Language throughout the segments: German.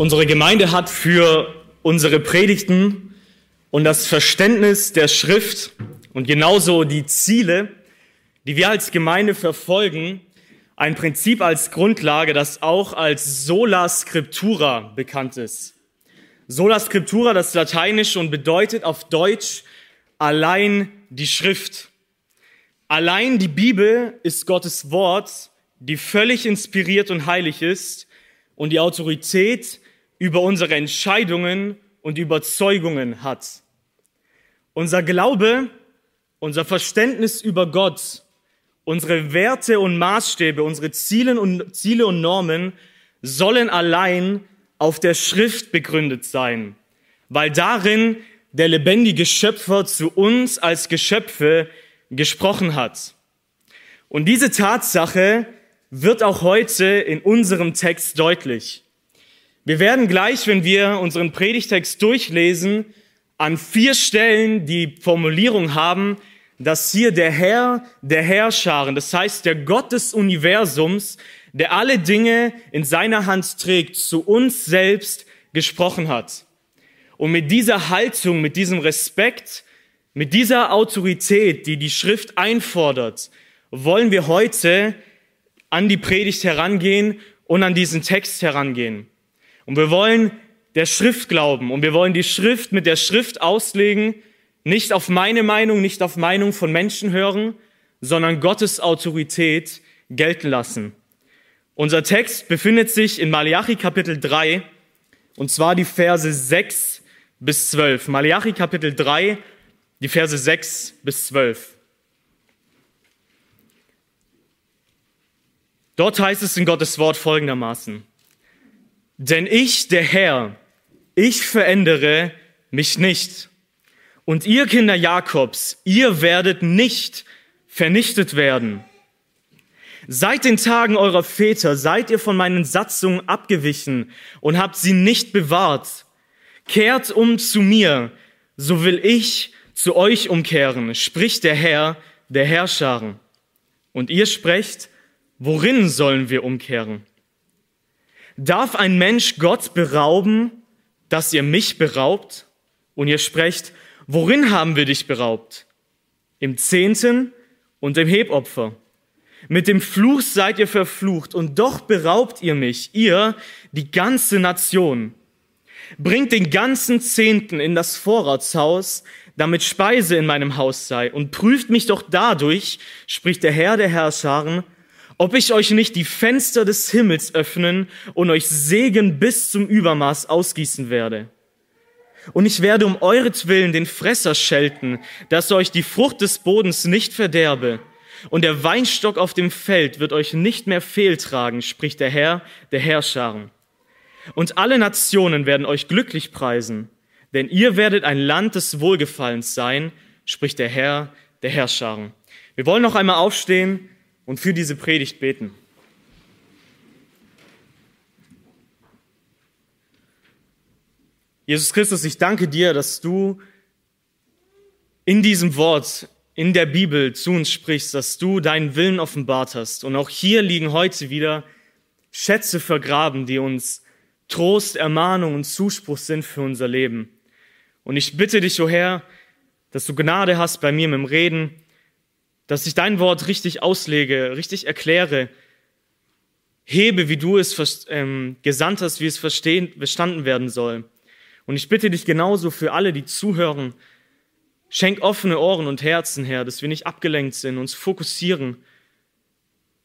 Unsere Gemeinde hat für unsere Predigten und das Verständnis der Schrift und genauso die Ziele, die wir als Gemeinde verfolgen, ein Prinzip als Grundlage, das auch als Sola Scriptura bekannt ist. Sola Scriptura, das Lateinisch und bedeutet auf Deutsch allein die Schrift. Allein die Bibel ist Gottes Wort, die völlig inspiriert und heilig ist und die Autorität über unsere Entscheidungen und Überzeugungen hat. Unser Glaube, unser Verständnis über Gott, unsere Werte und Maßstäbe, unsere Ziele und, Ziele und Normen sollen allein auf der Schrift begründet sein, weil darin der lebendige Schöpfer zu uns als Geschöpfe gesprochen hat. Und diese Tatsache wird auch heute in unserem Text deutlich. Wir werden gleich, wenn wir unseren Predigtext durchlesen, an vier Stellen die Formulierung haben, dass hier der Herr der Herrscharen, das heißt der Gott des Universums, der alle Dinge in seiner Hand trägt, zu uns selbst gesprochen hat. Und mit dieser Haltung, mit diesem Respekt, mit dieser Autorität, die die Schrift einfordert, wollen wir heute an die Predigt herangehen und an diesen Text herangehen. Und wir wollen der Schrift glauben und wir wollen die Schrift mit der Schrift auslegen, nicht auf meine Meinung, nicht auf Meinung von Menschen hören, sondern Gottes Autorität gelten lassen. Unser Text befindet sich in Malachi Kapitel 3 und zwar die Verse 6 bis 12. Malachi Kapitel 3, die Verse 6 bis 12. Dort heißt es in Gottes Wort folgendermaßen. Denn ich, der Herr, ich verändere mich nicht. Und ihr Kinder Jakobs, ihr werdet nicht vernichtet werden. Seit den Tagen eurer Väter seid ihr von meinen Satzungen abgewichen und habt sie nicht bewahrt. Kehrt um zu mir, so will ich zu euch umkehren, spricht der Herr der Herrscharen. Und ihr sprecht, worin sollen wir umkehren? Darf ein Mensch Gott berauben, dass ihr mich beraubt? Und ihr sprecht, worin haben wir dich beraubt? Im Zehnten und im Hebopfer. Mit dem Fluch seid ihr verflucht und doch beraubt ihr mich, ihr, die ganze Nation. Bringt den ganzen Zehnten in das Vorratshaus, damit Speise in meinem Haus sei, und prüft mich doch dadurch, spricht der Herr der Herrscharen, ob ich euch nicht die Fenster des Himmels öffnen und euch Segen bis zum Übermaß ausgießen werde. Und ich werde um euretwillen den Fresser schelten, dass euch die Frucht des Bodens nicht verderbe. Und der Weinstock auf dem Feld wird euch nicht mehr fehltragen, spricht der Herr der Herrscharen. Und alle Nationen werden euch glücklich preisen, denn ihr werdet ein Land des Wohlgefallens sein, spricht der Herr der Herrscharen. Wir wollen noch einmal aufstehen und für diese Predigt beten. Jesus Christus, ich danke dir, dass du in diesem Wort, in der Bibel zu uns sprichst, dass du deinen Willen offenbart hast. Und auch hier liegen heute wieder Schätze vergraben, die uns Trost, Ermahnung und Zuspruch sind für unser Leben. Und ich bitte dich, o oh Herr, dass du Gnade hast bei mir mit dem Reden, dass ich dein Wort richtig auslege, richtig erkläre, hebe, wie du es ähm, gesandt hast, wie es verstehen, verstanden werden soll. Und ich bitte dich genauso für alle, die zuhören, schenk offene Ohren und Herzen her, dass wir nicht abgelenkt sind, uns fokussieren,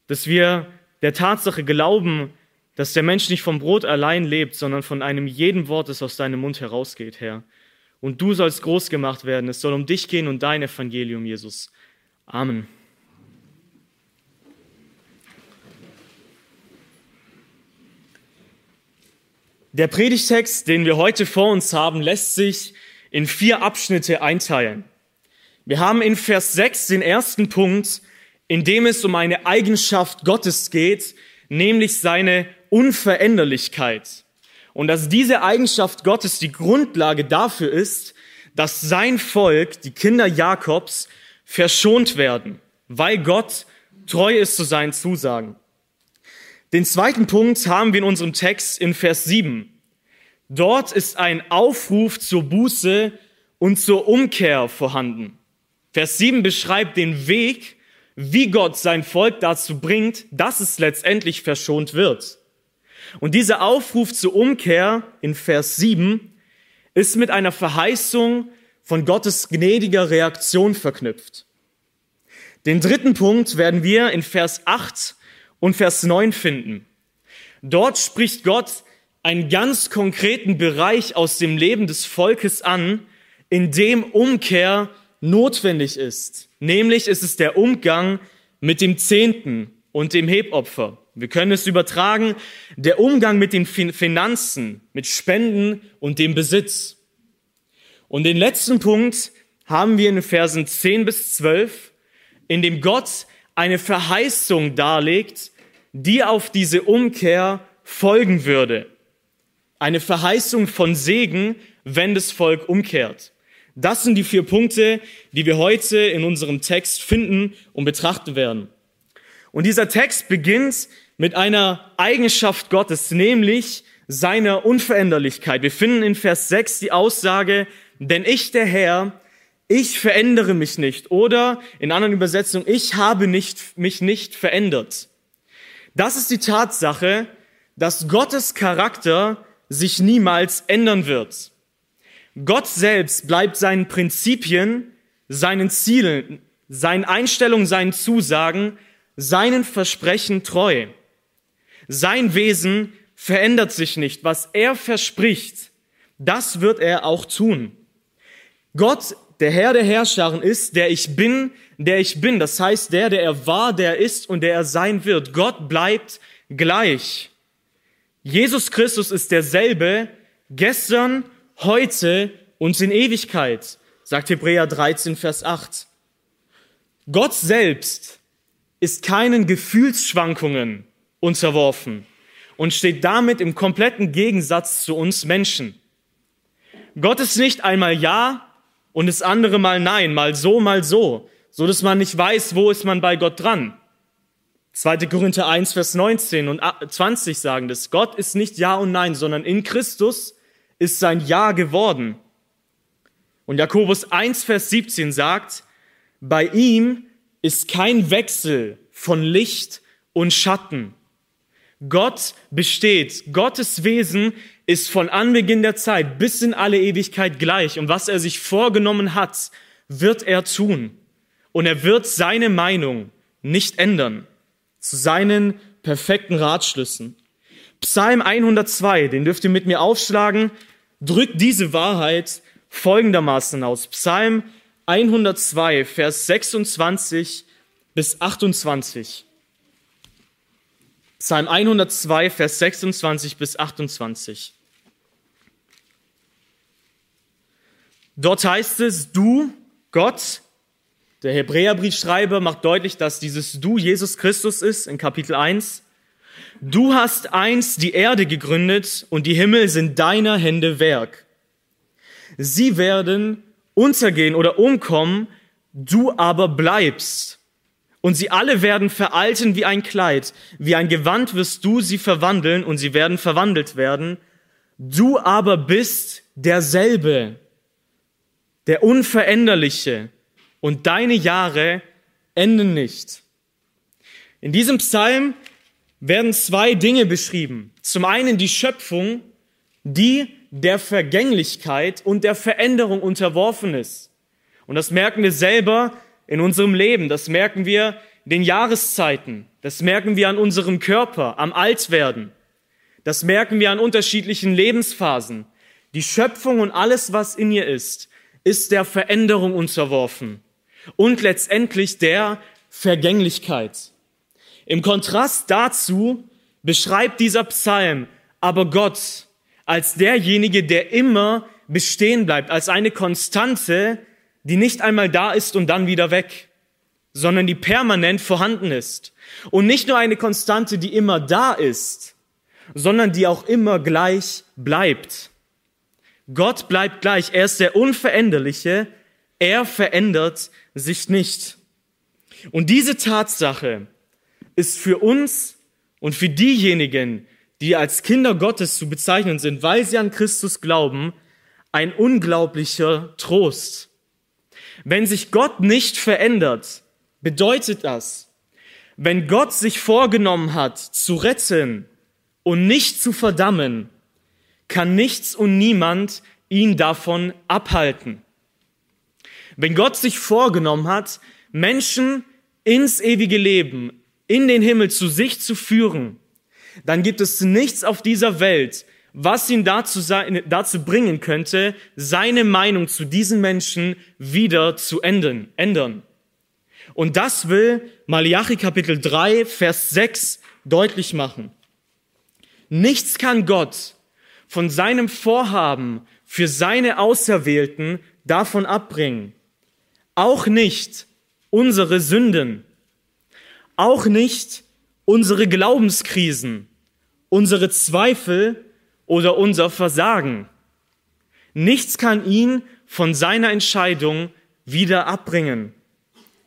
dass wir der Tatsache glauben, dass der Mensch nicht vom Brot allein lebt, sondern von einem jeden Wort, das aus deinem Mund herausgeht, Herr. Und du sollst groß gemacht werden. Es soll um dich gehen und dein Evangelium, Jesus. Amen. Der Predigtext, den wir heute vor uns haben, lässt sich in vier Abschnitte einteilen. Wir haben in Vers 6 den ersten Punkt, in dem es um eine Eigenschaft Gottes geht, nämlich seine Unveränderlichkeit. Und dass diese Eigenschaft Gottes die Grundlage dafür ist, dass sein Volk, die Kinder Jakobs, verschont werden, weil Gott treu ist zu seinen Zusagen. Den zweiten Punkt haben wir in unserem Text in Vers 7. Dort ist ein Aufruf zur Buße und zur Umkehr vorhanden. Vers 7 beschreibt den Weg, wie Gott sein Volk dazu bringt, dass es letztendlich verschont wird. Und dieser Aufruf zur Umkehr in Vers 7 ist mit einer Verheißung von Gottes gnädiger Reaktion verknüpft. Den dritten Punkt werden wir in Vers 8 und Vers 9 finden. Dort spricht Gott einen ganz konkreten Bereich aus dem Leben des Volkes an, in dem Umkehr notwendig ist. Nämlich ist es der Umgang mit dem Zehnten und dem Hebopfer. Wir können es übertragen, der Umgang mit den Finanzen, mit Spenden und dem Besitz. Und den letzten Punkt haben wir in Versen 10 bis 12, in dem Gott eine Verheißung darlegt, die auf diese Umkehr folgen würde. Eine Verheißung von Segen, wenn das Volk umkehrt. Das sind die vier Punkte, die wir heute in unserem Text finden und betrachten werden. Und dieser Text beginnt mit einer Eigenschaft Gottes, nämlich seiner Unveränderlichkeit. Wir finden in Vers 6 die Aussage, denn ich, der Herr, ich verändere mich nicht. Oder in anderen Übersetzungen, ich habe nicht, mich nicht verändert. Das ist die Tatsache, dass Gottes Charakter sich niemals ändern wird. Gott selbst bleibt seinen Prinzipien, seinen Zielen, seinen Einstellungen, seinen Zusagen, seinen Versprechen treu. Sein Wesen verändert sich nicht. Was er verspricht, das wird er auch tun. Gott, der Herr der Herrscharen ist, der ich bin, der ich bin. Das heißt, der, der er war, der ist und der er sein wird. Gott bleibt gleich. Jesus Christus ist derselbe gestern, heute und in Ewigkeit, sagt Hebräer 13, Vers 8. Gott selbst ist keinen Gefühlsschwankungen unterworfen und steht damit im kompletten Gegensatz zu uns Menschen. Gott ist nicht einmal Ja und das andere mal Nein, mal so, mal so, so dass man nicht weiß, wo ist man bei Gott dran. 2. Korinther 1, Vers 19 und 20 sagen das. Gott ist nicht Ja und Nein, sondern in Christus ist sein Ja geworden. Und Jakobus 1, Vers 17 sagt, bei ihm ist kein Wechsel von Licht und Schatten. Gott besteht. Gottes Wesen ist von Anbeginn der Zeit bis in alle Ewigkeit gleich. Und was er sich vorgenommen hat, wird er tun. Und er wird seine Meinung nicht ändern zu seinen perfekten Ratschlüssen. Psalm 102, den dürft ihr mit mir aufschlagen, drückt diese Wahrheit folgendermaßen aus. Psalm 102, Vers 26 bis 28. Psalm 102, Vers 26 bis 28. Dort heißt es, du, Gott, der Hebräerbriefschreiber macht deutlich, dass dieses Du Jesus Christus ist in Kapitel 1. Du hast einst die Erde gegründet und die Himmel sind deiner Hände Werk. Sie werden untergehen oder umkommen, du aber bleibst. Und sie alle werden veralten wie ein Kleid, wie ein Gewand wirst du sie verwandeln und sie werden verwandelt werden. Du aber bist derselbe, der Unveränderliche und deine Jahre enden nicht. In diesem Psalm werden zwei Dinge beschrieben. Zum einen die Schöpfung, die der Vergänglichkeit und der Veränderung unterworfen ist. Und das merken wir selber in unserem Leben. Das merken wir den Jahreszeiten. Das merken wir an unserem Körper, am Altwerden. Das merken wir an unterschiedlichen Lebensphasen. Die Schöpfung und alles, was in ihr ist, ist der Veränderung unterworfen und letztendlich der Vergänglichkeit. Im Kontrast dazu beschreibt dieser Psalm aber Gott als derjenige, der immer bestehen bleibt, als eine Konstante, die nicht einmal da ist und dann wieder weg, sondern die permanent vorhanden ist. Und nicht nur eine Konstante, die immer da ist, sondern die auch immer gleich bleibt. Gott bleibt gleich. Er ist der Unveränderliche. Er verändert sich nicht. Und diese Tatsache ist für uns und für diejenigen, die als Kinder Gottes zu bezeichnen sind, weil sie an Christus glauben, ein unglaublicher Trost. Wenn sich Gott nicht verändert, bedeutet das, wenn Gott sich vorgenommen hat, zu retten und nicht zu verdammen, kann nichts und niemand ihn davon abhalten. Wenn Gott sich vorgenommen hat, Menschen ins ewige Leben, in den Himmel zu sich zu führen, dann gibt es nichts auf dieser Welt, was ihn dazu, dazu bringen könnte, seine Meinung zu diesen Menschen wieder zu ändern. ändern. Und das will Malachi Kapitel 3, Vers 6 deutlich machen. Nichts kann Gott von seinem Vorhaben für seine Auserwählten davon abbringen. Auch nicht unsere Sünden. Auch nicht unsere Glaubenskrisen, unsere Zweifel oder unser Versagen. Nichts kann ihn von seiner Entscheidung wieder abbringen.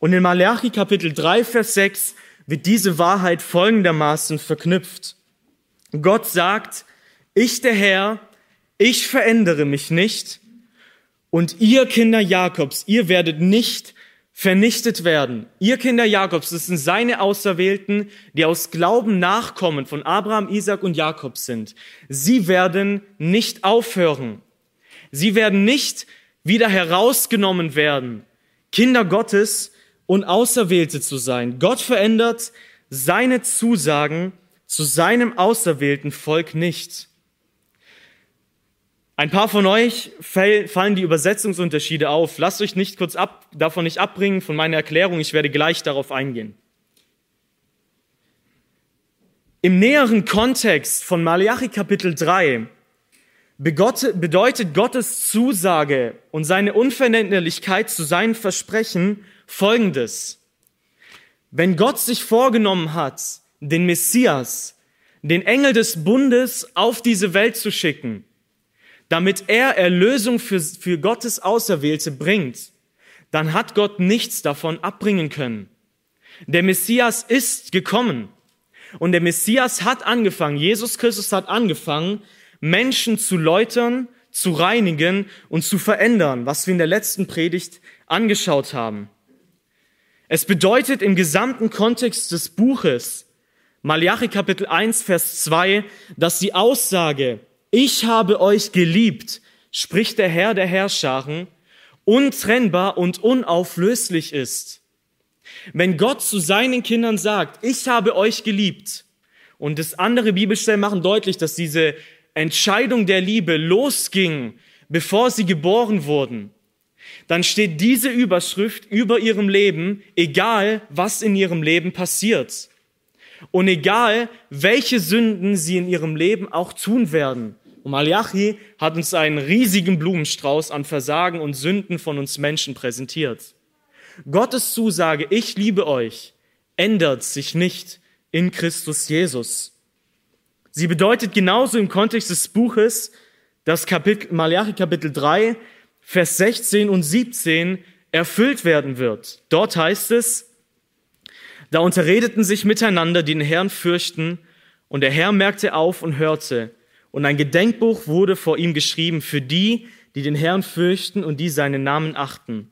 Und in Malachi Kapitel 3, Vers 6 wird diese Wahrheit folgendermaßen verknüpft. Gott sagt, ich der Herr, ich verändere mich nicht und ihr Kinder Jakobs, ihr werdet nicht vernichtet werden. Ihr Kinder Jakobs, das sind seine Auserwählten, die aus Glauben Nachkommen von Abraham, Isaac und Jakob sind. Sie werden nicht aufhören. Sie werden nicht wieder herausgenommen werden, Kinder Gottes und Auserwählte zu sein. Gott verändert seine Zusagen zu seinem auserwählten Volk nicht. Ein paar von euch fallen die Übersetzungsunterschiede auf. Lasst euch nicht kurz ab, davon nicht abbringen von meiner Erklärung. Ich werde gleich darauf eingehen. Im näheren Kontext von Malachi Kapitel 3 bedeutet Gottes Zusage und seine Unveränderlichkeit zu seinen Versprechen Folgendes. Wenn Gott sich vorgenommen hat, den Messias, den Engel des Bundes auf diese Welt zu schicken, damit er Erlösung für, für Gottes Auserwählte bringt, dann hat Gott nichts davon abbringen können. Der Messias ist gekommen und der Messias hat angefangen, Jesus Christus hat angefangen, Menschen zu läutern, zu reinigen und zu verändern, was wir in der letzten Predigt angeschaut haben. Es bedeutet im gesamten Kontext des Buches, Malachi Kapitel 1, Vers 2, dass die Aussage, ich habe euch geliebt, spricht der Herr der Herrscharen, untrennbar und unauflöslich ist. Wenn Gott zu seinen Kindern sagt, ich habe euch geliebt, und das andere Bibelstellen machen deutlich, dass diese Entscheidung der Liebe losging, bevor sie geboren wurden, dann steht diese Überschrift über ihrem Leben, egal was in ihrem Leben passiert. Und egal, welche Sünden sie in ihrem Leben auch tun werden. Und Malachi hat uns einen riesigen Blumenstrauß an Versagen und Sünden von uns Menschen präsentiert. Gottes Zusage, ich liebe euch, ändert sich nicht in Christus Jesus. Sie bedeutet genauso im Kontext des Buches, dass Kapitel, Malachi Kapitel 3, Vers 16 und 17 erfüllt werden wird. Dort heißt es, da unterredeten sich miteinander, die den Herrn fürchten, und der Herr merkte auf und hörte. Und ein Gedenkbuch wurde vor ihm geschrieben für die, die den Herrn fürchten und die seinen Namen achten.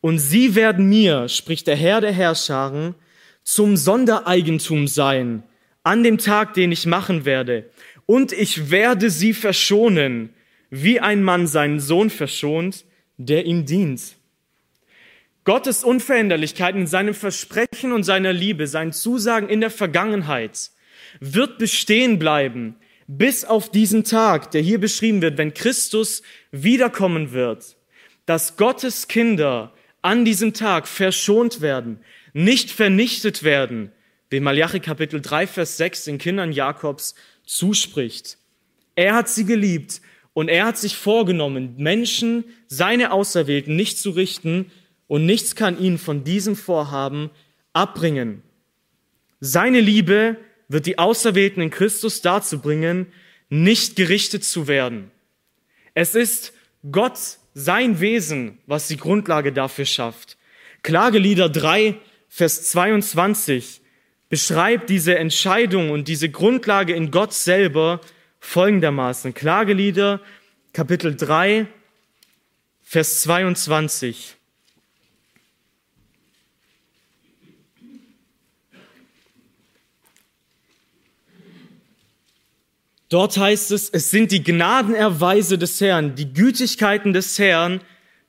Und sie werden mir, spricht der Herr der Herrscharen, zum Sondereigentum sein, an dem Tag, den ich machen werde. Und ich werde sie verschonen, wie ein Mann seinen Sohn verschont, der ihm dient. Gottes Unveränderlichkeit in seinem Versprechen und seiner Liebe, seinen Zusagen in der Vergangenheit wird bestehen bleiben bis auf diesen Tag, der hier beschrieben wird, wenn Christus wiederkommen wird, dass Gottes Kinder an diesem Tag verschont werden, nicht vernichtet werden, wie Malachi Kapitel 3, Vers 6 den Kindern Jakobs zuspricht. Er hat sie geliebt und er hat sich vorgenommen, Menschen, seine Auserwählten, nicht zu richten, und nichts kann ihn von diesem Vorhaben abbringen. Seine Liebe wird die Auserwählten in Christus dazu bringen, nicht gerichtet zu werden. Es ist Gott, sein Wesen, was die Grundlage dafür schafft. Klagelieder 3, Vers 22 beschreibt diese Entscheidung und diese Grundlage in Gott selber folgendermaßen. Klagelieder, Kapitel 3, Vers 22. Dort heißt es, es sind die Gnadenerweise des Herrn, die Gütigkeiten des Herrn,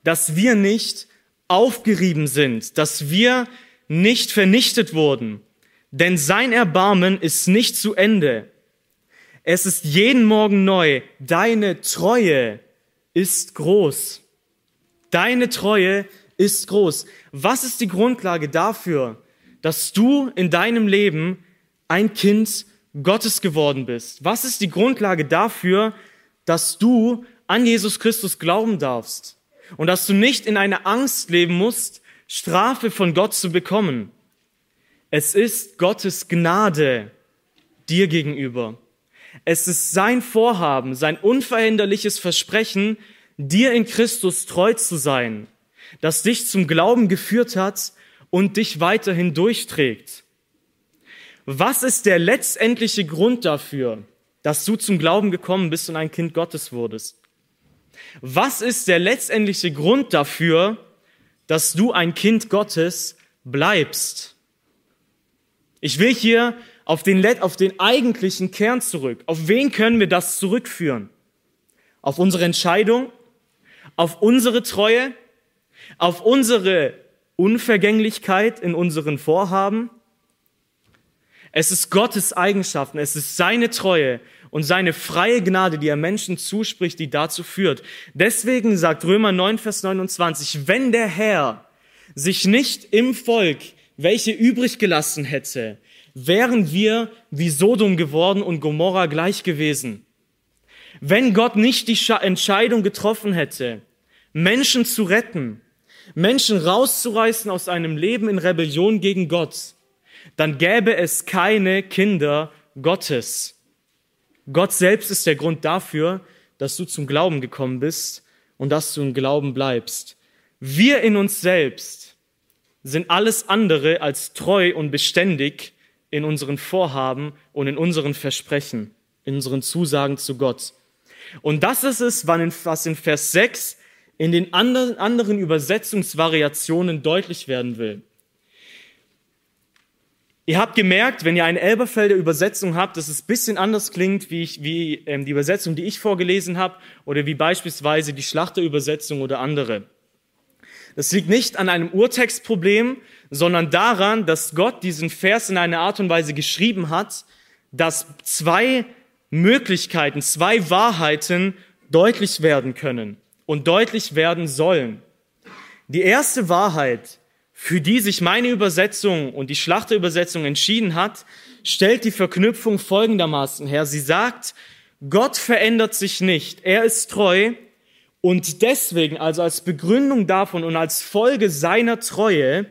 dass wir nicht aufgerieben sind, dass wir nicht vernichtet wurden. Denn sein Erbarmen ist nicht zu Ende. Es ist jeden Morgen neu. Deine Treue ist groß. Deine Treue ist groß. Was ist die Grundlage dafür, dass du in deinem Leben ein Kind Gottes geworden bist? Was ist die Grundlage dafür, dass du an Jesus Christus glauben darfst und dass du nicht in einer Angst leben musst, Strafe von Gott zu bekommen? Es ist Gottes Gnade dir gegenüber. Es ist sein Vorhaben, sein unveränderliches Versprechen, dir in Christus treu zu sein, das dich zum Glauben geführt hat und dich weiterhin durchträgt. Was ist der letztendliche Grund dafür, dass du zum Glauben gekommen bist und ein Kind Gottes wurdest? Was ist der letztendliche Grund dafür, dass du ein Kind Gottes bleibst? Ich will hier auf den, auf den eigentlichen Kern zurück. Auf wen können wir das zurückführen? Auf unsere Entscheidung? Auf unsere Treue? Auf unsere Unvergänglichkeit in unseren Vorhaben? Es ist Gottes Eigenschaften, es ist seine Treue und seine freie Gnade, die er Menschen zuspricht, die dazu führt. Deswegen sagt Römer 9, Vers 29, wenn der Herr sich nicht im Volk, welche übrig gelassen hätte, wären wir wie Sodom geworden und Gomorra gleich gewesen. Wenn Gott nicht die Entscheidung getroffen hätte, Menschen zu retten, Menschen rauszureißen aus einem Leben in Rebellion gegen Gott, dann gäbe es keine Kinder Gottes. Gott selbst ist der Grund dafür, dass du zum Glauben gekommen bist und dass du im Glauben bleibst. Wir in uns selbst sind alles andere als treu und beständig in unseren Vorhaben und in unseren Versprechen, in unseren Zusagen zu Gott. Und das ist es, was in Vers 6 in den anderen Übersetzungsvariationen deutlich werden will. Ihr habt gemerkt, wenn ihr eine Elberfelder Übersetzung habt, dass es ein bisschen anders klingt, wie, ich, wie ähm, die Übersetzung, die ich vorgelesen habe, oder wie beispielsweise die Schlachterübersetzung oder andere. Das liegt nicht an einem Urtextproblem, sondern daran, dass Gott diesen Vers in einer Art und Weise geschrieben hat, dass zwei Möglichkeiten, zwei Wahrheiten deutlich werden können und deutlich werden sollen. Die erste Wahrheit für die sich meine Übersetzung und die Schlachterübersetzung entschieden hat, stellt die Verknüpfung folgendermaßen her. Sie sagt, Gott verändert sich nicht, er ist treu und deswegen, also als Begründung davon und als Folge seiner Treue,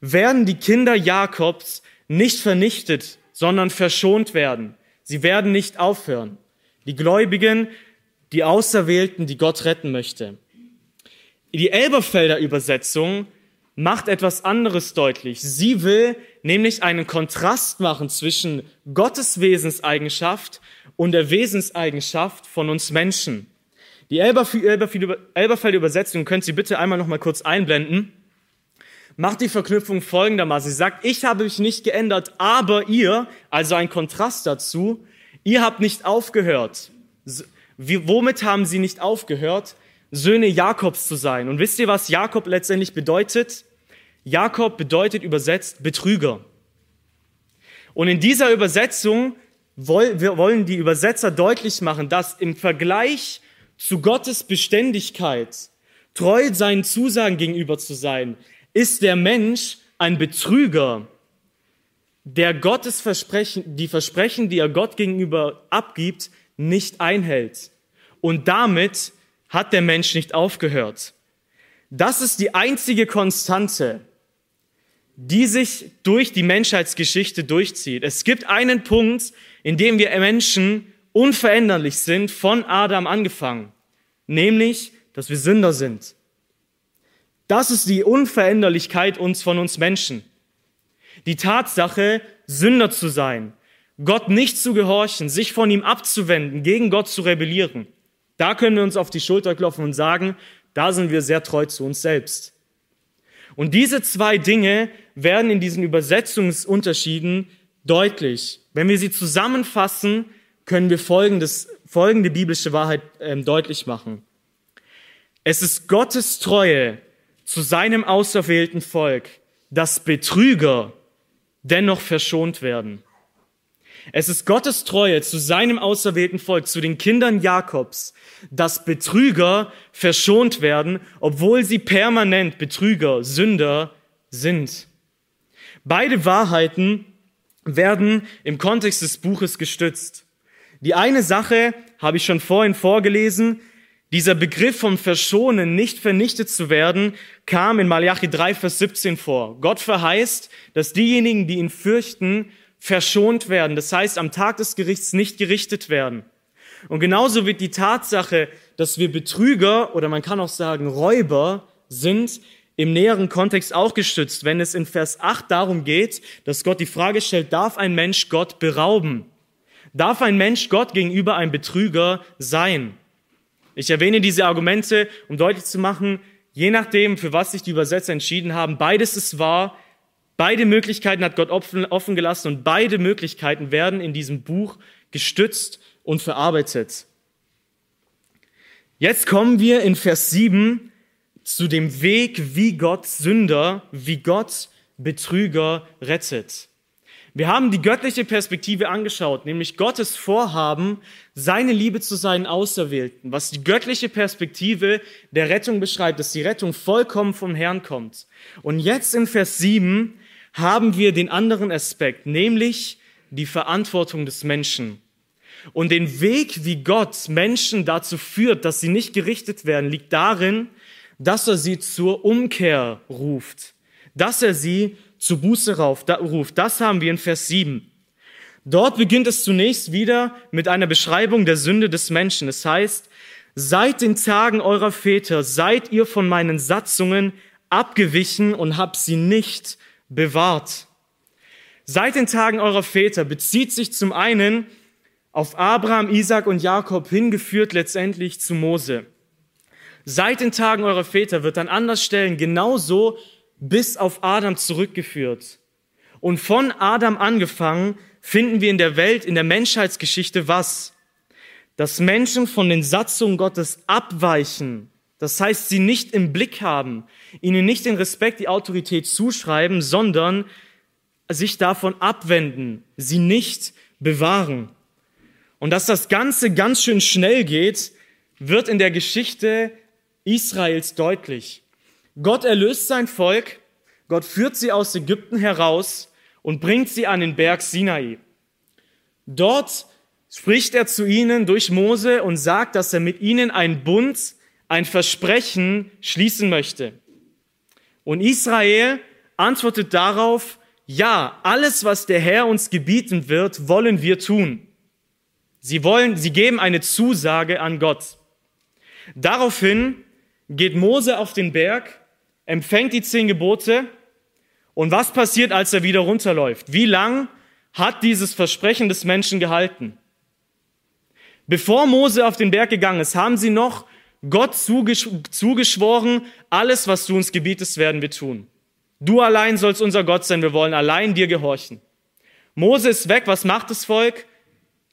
werden die Kinder Jakobs nicht vernichtet, sondern verschont werden. Sie werden nicht aufhören. Die Gläubigen, die Auserwählten, die Gott retten möchte. Die Elberfelder Übersetzung macht etwas anderes deutlich. Sie will nämlich einen Kontrast machen zwischen Gottes Wesenseigenschaft und der Wesenseigenschaft von uns Menschen. Die Elberfelder Übersetzung könnt Sie bitte einmal noch mal kurz einblenden. Macht die Verknüpfung folgendermaßen. Sie sagt, ich habe mich nicht geändert, aber ihr, also ein Kontrast dazu, ihr habt nicht aufgehört. Wie, womit haben sie nicht aufgehört? Söhne Jakobs zu sein. Und wisst ihr, was Jakob letztendlich bedeutet? Jakob bedeutet übersetzt Betrüger. Und in dieser Übersetzung wollen die Übersetzer deutlich machen, dass im Vergleich zu Gottes Beständigkeit, treu seinen Zusagen gegenüber zu sein, ist der Mensch ein Betrüger, der Gottes Versprechen, die Versprechen, die er Gott gegenüber abgibt, nicht einhält. Und damit hat der Mensch nicht aufgehört. Das ist die einzige Konstante die sich durch die Menschheitsgeschichte durchzieht. Es gibt einen Punkt, in dem wir Menschen unveränderlich sind, von Adam angefangen, nämlich, dass wir Sünder sind. Das ist die Unveränderlichkeit uns von uns Menschen. Die Tatsache, Sünder zu sein, Gott nicht zu gehorchen, sich von ihm abzuwenden, gegen Gott zu rebellieren. Da können wir uns auf die Schulter klopfen und sagen, da sind wir sehr treu zu uns selbst. Und diese zwei Dinge werden in diesen Übersetzungsunterschieden deutlich. Wenn wir sie zusammenfassen, können wir folgendes, folgende biblische Wahrheit äh, deutlich machen. Es ist Gottes Treue zu seinem auserwählten Volk, dass Betrüger dennoch verschont werden. Es ist Gottes Treue zu seinem auserwählten Volk, zu den Kindern Jakobs, dass Betrüger verschont werden, obwohl sie permanent Betrüger, Sünder sind. Beide Wahrheiten werden im Kontext des Buches gestützt. Die eine Sache habe ich schon vorhin vorgelesen. Dieser Begriff vom Verschonen, nicht vernichtet zu werden, kam in Malachi 3, Vers 17 vor. Gott verheißt, dass diejenigen, die ihn fürchten, verschont werden. Das heißt, am Tag des Gerichts nicht gerichtet werden. Und genauso wird die Tatsache, dass wir Betrüger oder man kann auch sagen Räuber sind, im näheren Kontext auch gestützt, wenn es in Vers 8 darum geht, dass Gott die Frage stellt, darf ein Mensch Gott berauben? Darf ein Mensch Gott gegenüber ein Betrüger sein? Ich erwähne diese Argumente, um deutlich zu machen, je nachdem, für was sich die Übersetzer entschieden haben, beides ist wahr, beide Möglichkeiten hat Gott offen gelassen und beide Möglichkeiten werden in diesem Buch gestützt und verarbeitet. Jetzt kommen wir in Vers 7 zu dem Weg, wie Gott Sünder, wie Gott Betrüger rettet. Wir haben die göttliche Perspektive angeschaut, nämlich Gottes Vorhaben, seine Liebe zu seinen Auserwählten, was die göttliche Perspektive der Rettung beschreibt, dass die Rettung vollkommen vom Herrn kommt. Und jetzt in Vers 7 haben wir den anderen Aspekt, nämlich die Verantwortung des Menschen. Und den Weg, wie Gott Menschen dazu führt, dass sie nicht gerichtet werden, liegt darin, dass er sie zur Umkehr ruft, dass er sie zur Buße ruft. Das haben wir in Vers 7. Dort beginnt es zunächst wieder mit einer Beschreibung der Sünde des Menschen. Es heißt, seit den Tagen eurer Väter seid ihr von meinen Satzungen abgewichen und habt sie nicht bewahrt. Seit den Tagen eurer Väter bezieht sich zum einen auf Abraham, Isaac und Jakob hingeführt letztendlich zu Mose. Seit den Tagen eurer Väter wird an anderen Stellen genauso bis auf Adam zurückgeführt. Und von Adam angefangen finden wir in der Welt, in der Menschheitsgeschichte was? Dass Menschen von den Satzungen Gottes abweichen. Das heißt, sie nicht im Blick haben, ihnen nicht den Respekt, die Autorität zuschreiben, sondern sich davon abwenden, sie nicht bewahren. Und dass das Ganze ganz schön schnell geht, wird in der Geschichte Israels deutlich. Gott erlöst sein Volk, Gott führt sie aus Ägypten heraus und bringt sie an den Berg Sinai. Dort spricht er zu ihnen durch Mose und sagt, dass er mit ihnen einen Bund, ein Versprechen schließen möchte. Und Israel antwortet darauf, ja, alles, was der Herr uns gebieten wird, wollen wir tun. Sie wollen, sie geben eine Zusage an Gott. Daraufhin geht Mose auf den Berg empfängt die zehn Gebote und was passiert, als er wieder runterläuft? Wie lang hat dieses Versprechen des Menschen gehalten? Bevor Mose auf den Berg gegangen ist, haben sie noch Gott zugeschworen, alles, was du uns gebietest, werden wir tun. Du allein sollst unser Gott sein, wir wollen allein dir gehorchen. Mose ist weg, was macht das Volk?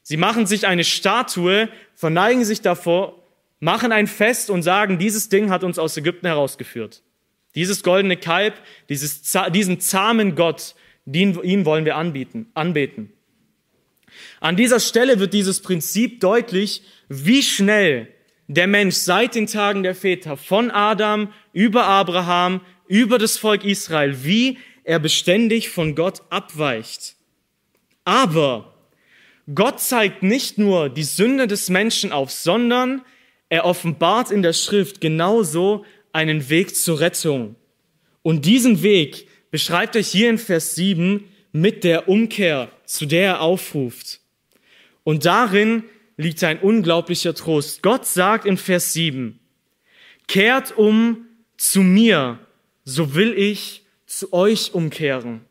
Sie machen sich eine Statue, verneigen sich davor, machen ein Fest und sagen, dieses Ding hat uns aus Ägypten herausgeführt. Dieses goldene Kalb, dieses, diesen zahmen Gott, den, ihn wollen wir anbieten, anbeten. An dieser Stelle wird dieses Prinzip deutlich, wie schnell der Mensch seit den Tagen der Väter von Adam über Abraham, über das Volk Israel, wie er beständig von Gott abweicht. Aber Gott zeigt nicht nur die Sünde des Menschen auf, sondern er offenbart in der Schrift genauso einen Weg zur Rettung. Und diesen Weg beschreibt er hier in Vers 7 mit der Umkehr, zu der er aufruft. Und darin liegt ein unglaublicher Trost. Gott sagt in Vers 7, kehrt um zu mir, so will ich zu euch umkehren.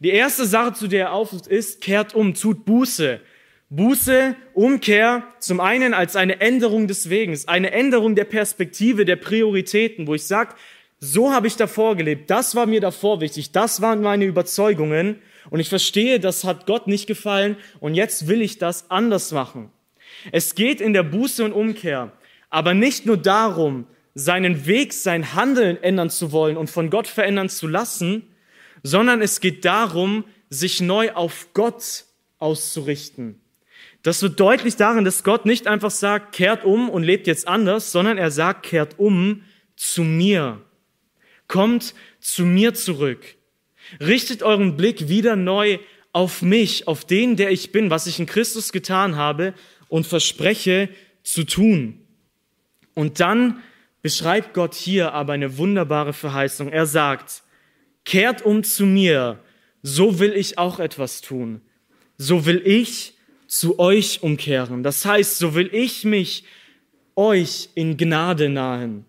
Die erste Sache, zu der er aufruft, ist, kehrt um, tut Buße. Buße, Umkehr, zum einen als eine Änderung des Wegens, eine Änderung der Perspektive, der Prioritäten, wo ich sage, so habe ich davor gelebt, das war mir davor wichtig, das waren meine Überzeugungen und ich verstehe, das hat Gott nicht gefallen und jetzt will ich das anders machen. Es geht in der Buße und Umkehr aber nicht nur darum, seinen Weg, sein Handeln ändern zu wollen und von Gott verändern zu lassen, sondern es geht darum, sich neu auf Gott auszurichten. Das wird deutlich darin, dass Gott nicht einfach sagt, kehrt um und lebt jetzt anders, sondern er sagt, kehrt um zu mir. Kommt zu mir zurück. Richtet euren Blick wieder neu auf mich, auf den, der ich bin, was ich in Christus getan habe und verspreche zu tun. Und dann beschreibt Gott hier aber eine wunderbare Verheißung. Er sagt, kehrt um zu mir, so will ich auch etwas tun. So will ich zu euch umkehren. Das heißt, so will ich mich euch in Gnade nahen.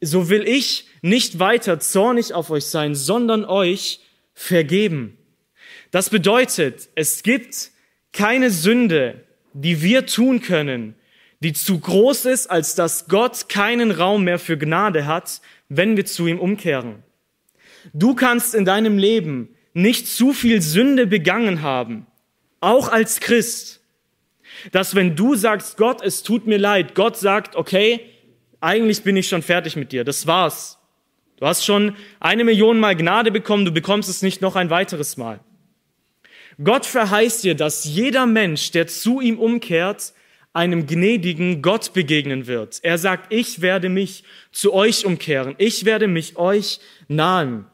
So will ich nicht weiter zornig auf euch sein, sondern euch vergeben. Das bedeutet, es gibt keine Sünde, die wir tun können, die zu groß ist, als dass Gott keinen Raum mehr für Gnade hat, wenn wir zu ihm umkehren. Du kannst in deinem Leben nicht zu viel Sünde begangen haben, auch als Christ, dass wenn du sagst, Gott, es tut mir leid, Gott sagt, okay, eigentlich bin ich schon fertig mit dir, das war's. Du hast schon eine Million Mal Gnade bekommen, du bekommst es nicht noch ein weiteres Mal. Gott verheißt dir, dass jeder Mensch, der zu ihm umkehrt, einem gnädigen Gott begegnen wird. Er sagt, ich werde mich zu euch umkehren, ich werde mich euch nahen.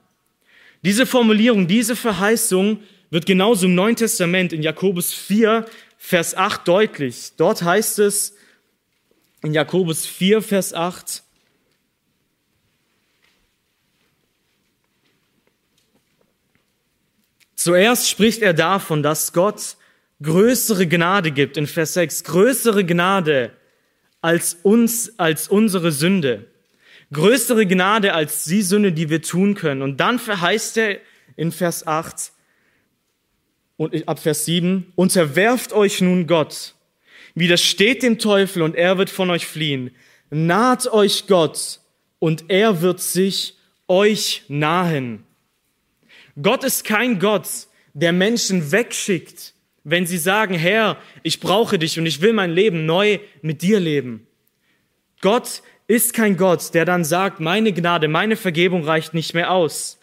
Diese Formulierung, diese Verheißung wird genauso im Neuen Testament in Jakobus 4, Vers 8 deutlich. Dort heißt es in Jakobus 4, Vers 8, Zuerst spricht er davon, dass Gott größere Gnade gibt, in Vers 6, größere Gnade als uns, als unsere Sünde. Größere Gnade als die Sünde, die wir tun können. Und dann verheißt er in Vers 8 und ab Vers 7, unterwerft euch nun Gott, widersteht dem Teufel und er wird von euch fliehen. Naht euch Gott und er wird sich euch nahen. Gott ist kein Gott, der Menschen wegschickt, wenn sie sagen, Herr, ich brauche dich und ich will mein Leben neu mit dir leben. Gott ist kein Gott, der dann sagt, meine Gnade, meine Vergebung reicht nicht mehr aus.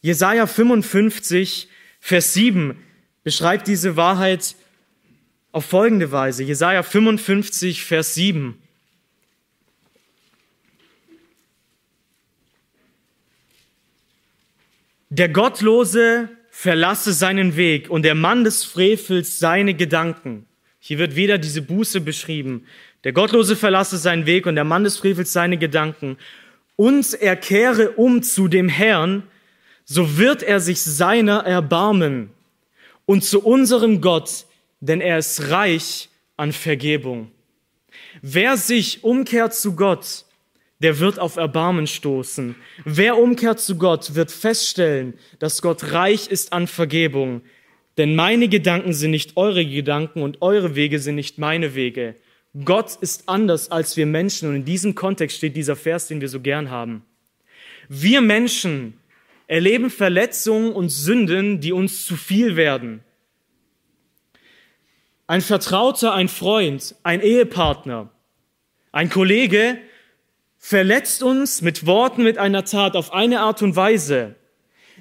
Jesaja 55, Vers 7 beschreibt diese Wahrheit auf folgende Weise. Jesaja 55, Vers 7. Der Gottlose verlasse seinen Weg und der Mann des Frevels seine Gedanken. Hier wird wieder diese Buße beschrieben. Der Gottlose verlasse seinen Weg und der Mann des Frevels seine Gedanken. Und er kehre um zu dem Herrn, so wird er sich seiner erbarmen. Und zu unserem Gott, denn er ist reich an Vergebung. Wer sich umkehrt zu Gott, der wird auf Erbarmen stoßen. Wer umkehrt zu Gott, wird feststellen, dass Gott reich ist an Vergebung. Denn meine Gedanken sind nicht eure Gedanken und eure Wege sind nicht meine Wege. Gott ist anders als wir Menschen und in diesem Kontext steht dieser Vers, den wir so gern haben. Wir Menschen erleben Verletzungen und Sünden, die uns zu viel werden. Ein Vertrauter, ein Freund, ein Ehepartner, ein Kollege verletzt uns mit Worten, mit einer Tat auf eine Art und Weise,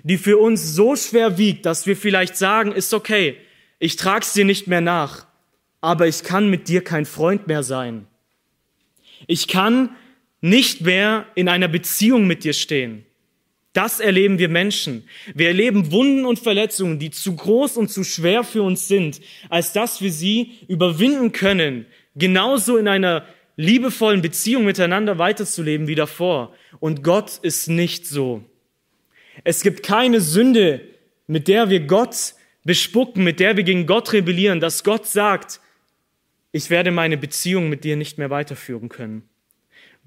die für uns so schwer wiegt, dass wir vielleicht sagen, ist okay, ich trag's dir nicht mehr nach, aber ich kann mit dir kein Freund mehr sein. Ich kann nicht mehr in einer Beziehung mit dir stehen. Das erleben wir Menschen. Wir erleben Wunden und Verletzungen, die zu groß und zu schwer für uns sind, als dass wir sie überwinden können, genauso in einer liebevollen Beziehung miteinander weiterzuleben wie davor. Und Gott ist nicht so. Es gibt keine Sünde, mit der wir Gott bespucken, mit der wir gegen Gott rebellieren, dass Gott sagt, ich werde meine Beziehung mit dir nicht mehr weiterführen können.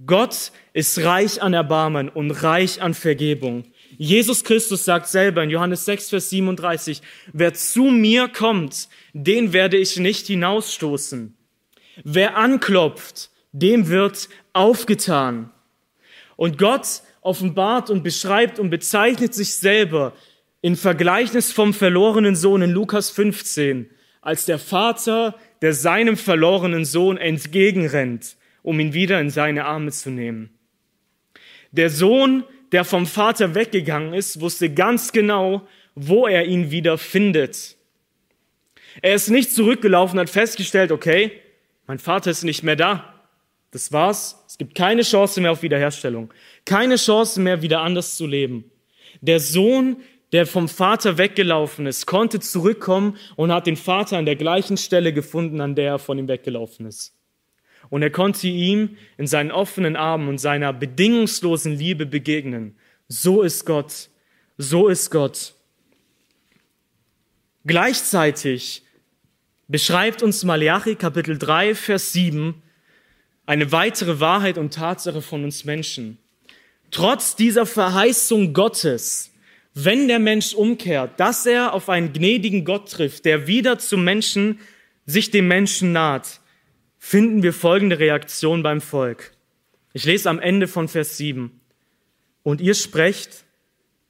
Gott ist reich an Erbarmen und reich an Vergebung. Jesus Christus sagt selber in Johannes 6, Vers 37, wer zu mir kommt, den werde ich nicht hinausstoßen. Wer anklopft, dem wird aufgetan. Und Gott offenbart und beschreibt und bezeichnet sich selber in Vergleichnis vom verlorenen Sohn in Lukas 15 als der Vater, der seinem verlorenen Sohn entgegenrennt, um ihn wieder in seine Arme zu nehmen. Der Sohn, der vom Vater weggegangen ist, wusste ganz genau, wo er ihn wieder findet. Er ist nicht zurückgelaufen, hat festgestellt, okay, mein Vater ist nicht mehr da. Das war's. Es gibt keine Chance mehr auf Wiederherstellung. Keine Chance mehr, wieder anders zu leben. Der Sohn, der vom Vater weggelaufen ist, konnte zurückkommen und hat den Vater an der gleichen Stelle gefunden, an der er von ihm weggelaufen ist. Und er konnte ihm in seinen offenen Armen und seiner bedingungslosen Liebe begegnen. So ist Gott. So ist Gott. Gleichzeitig beschreibt uns Malachi Kapitel 3, Vers 7 eine weitere Wahrheit und Tatsache von uns Menschen. Trotz dieser Verheißung Gottes, wenn der Mensch umkehrt, dass er auf einen gnädigen Gott trifft, der wieder zum Menschen, sich dem Menschen naht, finden wir folgende Reaktion beim Volk. Ich lese am Ende von Vers 7. Und ihr sprecht,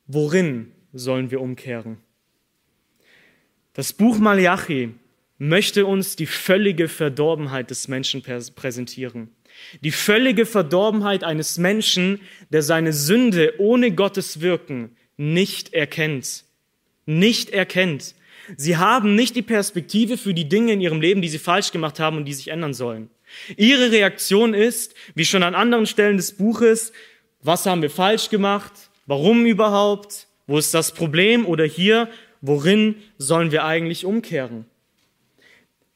worin sollen wir umkehren? Das Buch Malachi möchte uns die völlige Verdorbenheit des Menschen präsentieren. Die völlige Verdorbenheit eines Menschen, der seine Sünde ohne Gottes Wirken nicht erkennt. Nicht erkennt. Sie haben nicht die Perspektive für die Dinge in ihrem Leben, die sie falsch gemacht haben und die sich ändern sollen. Ihre Reaktion ist, wie schon an anderen Stellen des Buches, was haben wir falsch gemacht? Warum überhaupt? Wo ist das Problem? Oder hier, worin sollen wir eigentlich umkehren?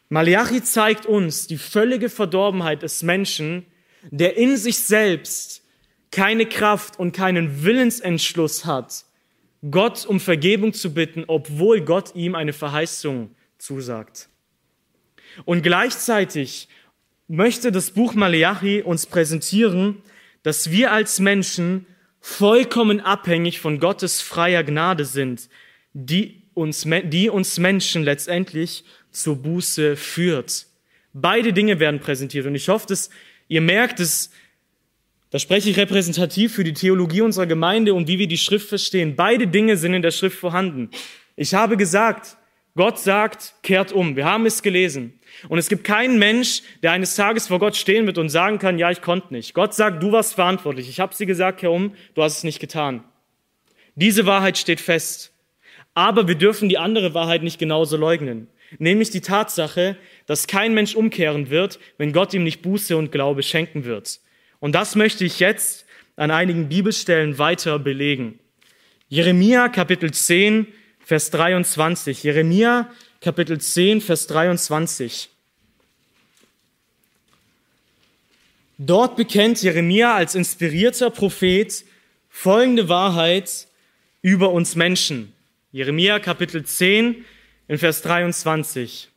Malachi zeigt uns die völlige Verdorbenheit des Menschen, der in sich selbst keine Kraft und keinen Willensentschluss hat, Gott um Vergebung zu bitten, obwohl Gott ihm eine Verheißung zusagt. Und gleichzeitig möchte das Buch Malachi uns präsentieren, dass wir als Menschen vollkommen abhängig von Gottes freier Gnade sind, die uns, die uns Menschen letztendlich zur Buße führt. Beide Dinge werden präsentiert und ich hoffe, dass ihr merkt, dass da spreche ich repräsentativ für die Theologie unserer Gemeinde und wie wir die Schrift verstehen. Beide Dinge sind in der Schrift vorhanden. Ich habe gesagt, Gott sagt, kehrt um. Wir haben es gelesen. Und es gibt keinen Mensch, der eines Tages vor Gott stehen wird und sagen kann, ja, ich konnte nicht. Gott sagt, du warst verantwortlich. Ich habe sie gesagt, kehr um, du hast es nicht getan. Diese Wahrheit steht fest. Aber wir dürfen die andere Wahrheit nicht genauso leugnen nämlich die Tatsache, dass kein Mensch umkehren wird, wenn Gott ihm nicht Buße und Glaube schenken wird. Und das möchte ich jetzt an einigen Bibelstellen weiter belegen. Jeremia Kapitel 10, Vers 23. Jeremia Kapitel 10, Vers 23. Dort bekennt Jeremia als inspirierter Prophet folgende Wahrheit über uns Menschen. Jeremia Kapitel 10, in Vers 23.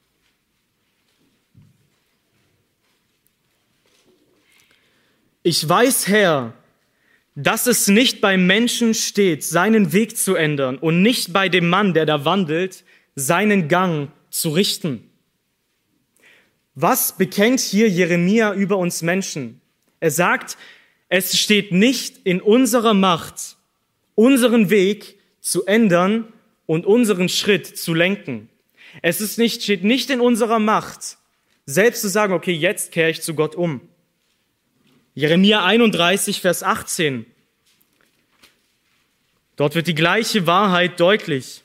Ich weiß, Herr, dass es nicht beim Menschen steht, seinen Weg zu ändern und nicht bei dem Mann, der da wandelt, seinen Gang zu richten. Was bekennt hier Jeremia über uns Menschen? Er sagt, es steht nicht in unserer Macht, unseren Weg zu ändern und unseren Schritt zu lenken. Es ist nicht, steht nicht in unserer Macht, selbst zu sagen, okay, jetzt kehre ich zu Gott um. Jeremia 31, Vers 18. Dort wird die gleiche Wahrheit deutlich.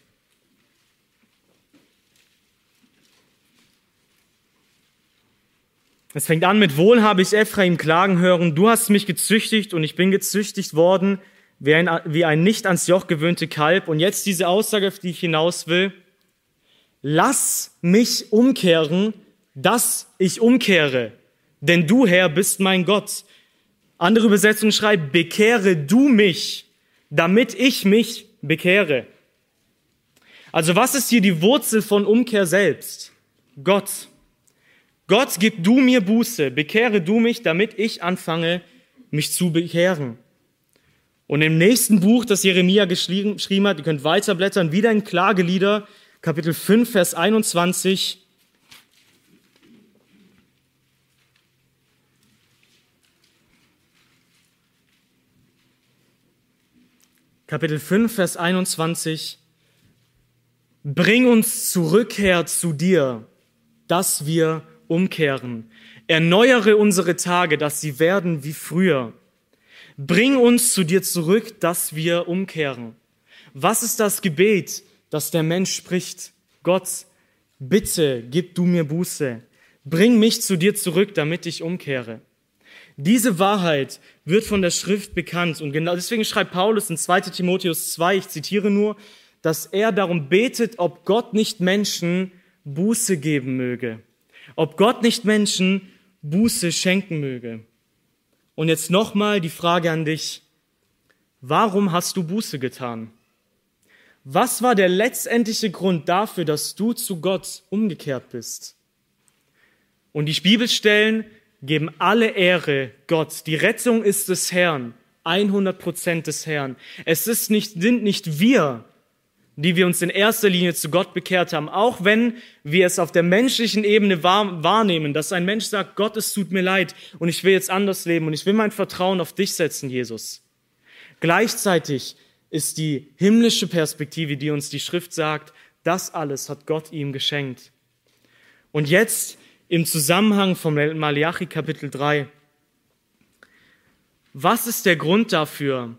Es fängt an mit Wohl habe ich Ephraim klagen hören, du hast mich gezüchtigt und ich bin gezüchtigt worden wie ein, wie ein nicht ans Joch gewöhnte Kalb. Und jetzt diese Aussage, auf die ich hinaus will. Lass mich umkehren, dass ich umkehre. Denn du, Herr, bist mein Gott. Andere Übersetzung schreibt, bekehre du mich, damit ich mich bekehre. Also was ist hier die Wurzel von Umkehr selbst? Gott. Gott, gib du mir Buße, bekehre du mich, damit ich anfange, mich zu bekehren. Und im nächsten Buch, das Jeremia geschrieben hat, ihr könnt weiterblättern, wieder in Klagelieder, Kapitel 5, Vers 21. Kapitel 5, Vers 21. Bring uns zurück, Herr, zu dir, dass wir umkehren. Erneuere unsere Tage, dass sie werden wie früher. Bring uns zu dir zurück, dass wir umkehren. Was ist das Gebet, das der Mensch spricht? Gott, bitte gib du mir Buße. Bring mich zu dir zurück, damit ich umkehre. Diese Wahrheit wird von der Schrift bekannt und genau deswegen schreibt Paulus in 2 Timotheus 2, ich zitiere nur, dass er darum betet, ob Gott nicht Menschen Buße geben möge, ob Gott nicht Menschen Buße schenken möge. Und jetzt nochmal die Frage an dich. Warum hast du Buße getan? Was war der letztendliche Grund dafür, dass du zu Gott umgekehrt bist? Und die Bibelstellen geben alle Ehre Gott. Die Rettung ist des Herrn, 100 Prozent des Herrn. Es ist nicht, sind nicht wir, die wir uns in erster Linie zu Gott bekehrt haben, auch wenn wir es auf der menschlichen Ebene wahrnehmen, dass ein Mensch sagt, Gott, es tut mir leid und ich will jetzt anders leben und ich will mein Vertrauen auf dich setzen, Jesus. Gleichzeitig ist die himmlische Perspektive, die uns die Schrift sagt, das alles hat Gott ihm geschenkt. Und jetzt im Zusammenhang vom Malachi Kapitel 3. Was ist der Grund dafür,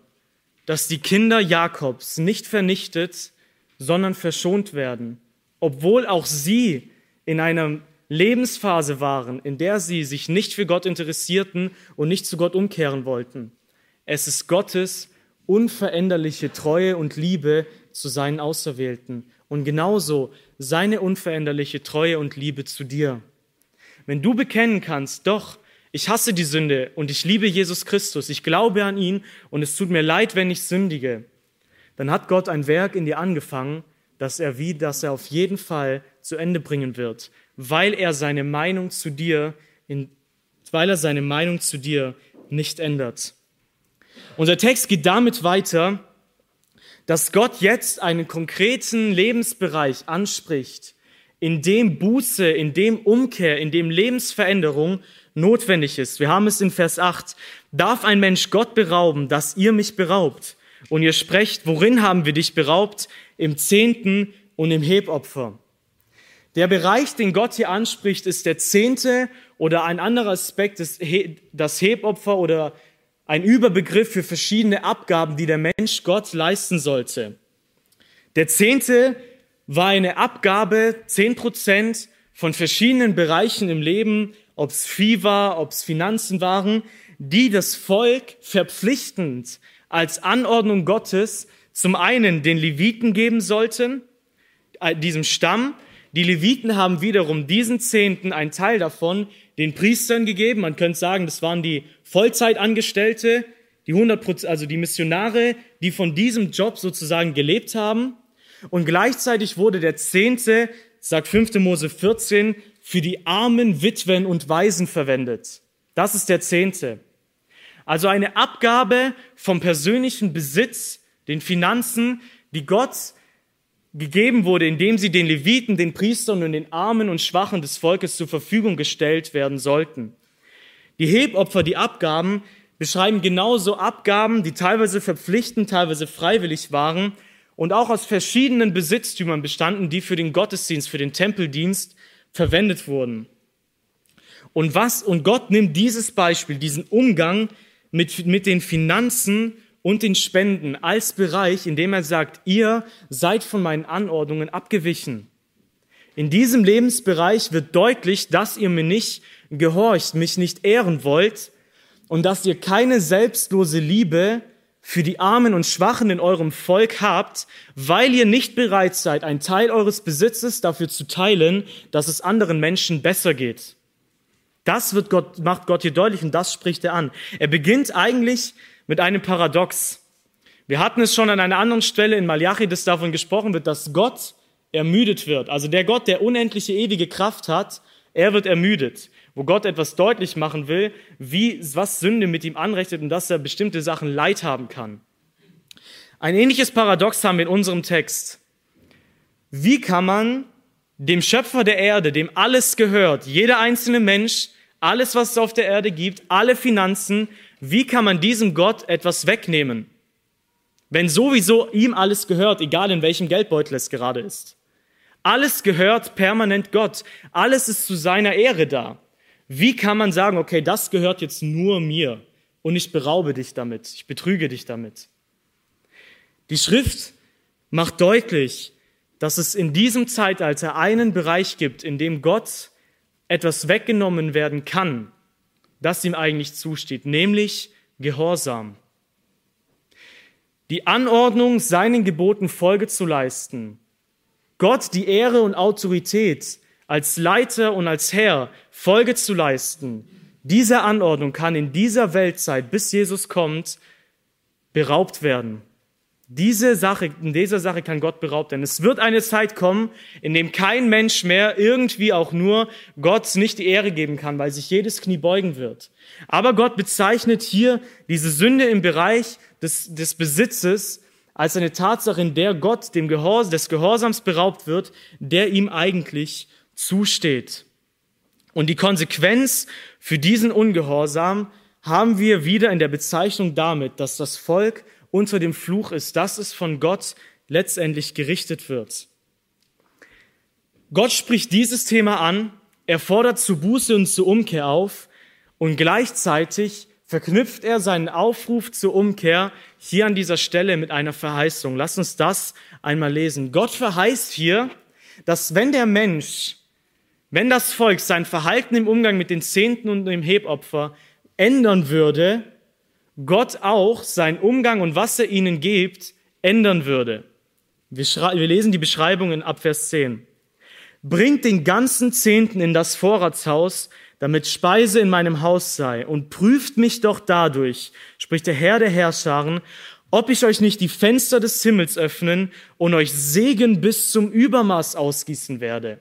dass die Kinder Jakobs nicht vernichtet, sondern verschont werden, obwohl auch sie in einer Lebensphase waren, in der sie sich nicht für Gott interessierten und nicht zu Gott umkehren wollten. Es ist Gottes unveränderliche Treue und Liebe zu seinen Auserwählten und genauso seine unveränderliche Treue und Liebe zu dir. Wenn du bekennen kannst, doch, ich hasse die Sünde und ich liebe Jesus Christus, ich glaube an ihn und es tut mir leid, wenn ich sündige, dann hat Gott ein Werk in dir angefangen, das er wie, das er auf jeden Fall zu Ende bringen wird, weil er seine Meinung zu dir, in, weil er seine Meinung zu dir nicht ändert. Unser Text geht damit weiter, dass Gott jetzt einen konkreten Lebensbereich anspricht, in dem Buße, in dem Umkehr, in dem Lebensveränderung notwendig ist. Wir haben es in Vers 8. Darf ein Mensch Gott berauben, dass ihr mich beraubt? Und ihr sprecht, worin haben wir dich beraubt? Im Zehnten und im Hebopfer. Der Bereich, den Gott hier anspricht, ist der Zehnte oder ein anderer Aspekt ist das Hebopfer oder ein Überbegriff für verschiedene Abgaben, die der Mensch Gott leisten sollte. Der Zehnte war eine Abgabe, zehn Prozent von verschiedenen Bereichen im Leben, ob es Vieh war, ob es Finanzen waren, die das Volk verpflichtend als Anordnung Gottes zum einen den Leviten geben sollten, äh, diesem Stamm. Die Leviten haben wiederum diesen Zehnten, einen Teil davon, den Priestern gegeben. Man könnte sagen, das waren die Vollzeitangestellte, die 100 also die Missionare, die von diesem Job sozusagen gelebt haben. Und gleichzeitig wurde der Zehnte, sagt 5. Mose 14, für die armen Witwen und Waisen verwendet. Das ist der Zehnte. Also eine Abgabe vom persönlichen Besitz, den Finanzen, die Gott gegeben wurde, indem sie den Leviten, den Priestern und den Armen und Schwachen des Volkes zur Verfügung gestellt werden sollten. Die Hebopfer, die Abgaben, beschreiben genauso Abgaben, die teilweise verpflichtend, teilweise freiwillig waren und auch aus verschiedenen Besitztümern bestanden, die für den Gottesdienst, für den Tempeldienst verwendet wurden. Und was, und Gott nimmt dieses Beispiel, diesen Umgang mit, mit den Finanzen und den Spenden als Bereich, in dem er sagt, ihr seid von meinen Anordnungen abgewichen. In diesem Lebensbereich wird deutlich, dass ihr mir nicht gehorcht, mich nicht ehren wollt und dass ihr keine selbstlose Liebe für die Armen und Schwachen in eurem Volk habt, weil ihr nicht bereit seid, einen Teil eures Besitzes dafür zu teilen, dass es anderen Menschen besser geht. Das wird Gott, macht Gott hier deutlich und das spricht er an. Er beginnt eigentlich mit einem Paradox. Wir hatten es schon an einer anderen Stelle in Malachi, dass davon gesprochen wird, dass Gott ermüdet wird. Also der Gott, der unendliche ewige Kraft hat, er wird ermüdet. Wo Gott etwas deutlich machen will, wie, was Sünde mit ihm anrechnet und dass er bestimmte Sachen Leid haben kann. Ein ähnliches Paradox haben wir in unserem Text. Wie kann man dem Schöpfer der Erde, dem alles gehört, jeder einzelne Mensch, alles, was es auf der Erde gibt, alle Finanzen, wie kann man diesem Gott etwas wegnehmen? Wenn sowieso ihm alles gehört, egal in welchem Geldbeutel es gerade ist. Alles gehört permanent Gott. Alles ist zu seiner Ehre da. Wie kann man sagen, okay, das gehört jetzt nur mir und ich beraube dich damit, ich betrüge dich damit? Die Schrift macht deutlich, dass es in diesem Zeitalter einen Bereich gibt, in dem Gott etwas weggenommen werden kann, das ihm eigentlich zusteht, nämlich Gehorsam. Die Anordnung, seinen Geboten Folge zu leisten, Gott die Ehre und Autorität als Leiter und als Herr Folge zu leisten, diese Anordnung kann in dieser Weltzeit, bis Jesus kommt, beraubt werden. Diese Sache, in dieser Sache kann Gott beraubt werden. Es wird eine Zeit kommen, in dem kein Mensch mehr irgendwie auch nur Gott nicht die Ehre geben kann, weil sich jedes Knie beugen wird. Aber Gott bezeichnet hier diese Sünde im Bereich des, des Besitzes als eine Tatsache, in der Gott dem Gehors, des Gehorsams beraubt wird, der ihm eigentlich zusteht. Und die Konsequenz für diesen Ungehorsam haben wir wieder in der Bezeichnung damit, dass das Volk unter dem Fluch ist, dass es von Gott letztendlich gerichtet wird. Gott spricht dieses Thema an, er fordert zu Buße und zur Umkehr auf und gleichzeitig verknüpft er seinen Aufruf zur Umkehr hier an dieser Stelle mit einer Verheißung. Lass uns das einmal lesen. Gott verheißt hier, dass wenn der Mensch, wenn das Volk sein Verhalten im Umgang mit den Zehnten und dem Hebopfer ändern würde, Gott auch seinen Umgang und was er ihnen gibt, ändern würde. Wir, wir lesen die Beschreibung in Abvers 10. Bringt den ganzen Zehnten in das Vorratshaus, damit Speise in meinem Haus sei, und prüft mich doch dadurch, spricht der Herr der Herrscharen, ob ich euch nicht die Fenster des Himmels öffnen und euch Segen bis zum Übermaß ausgießen werde.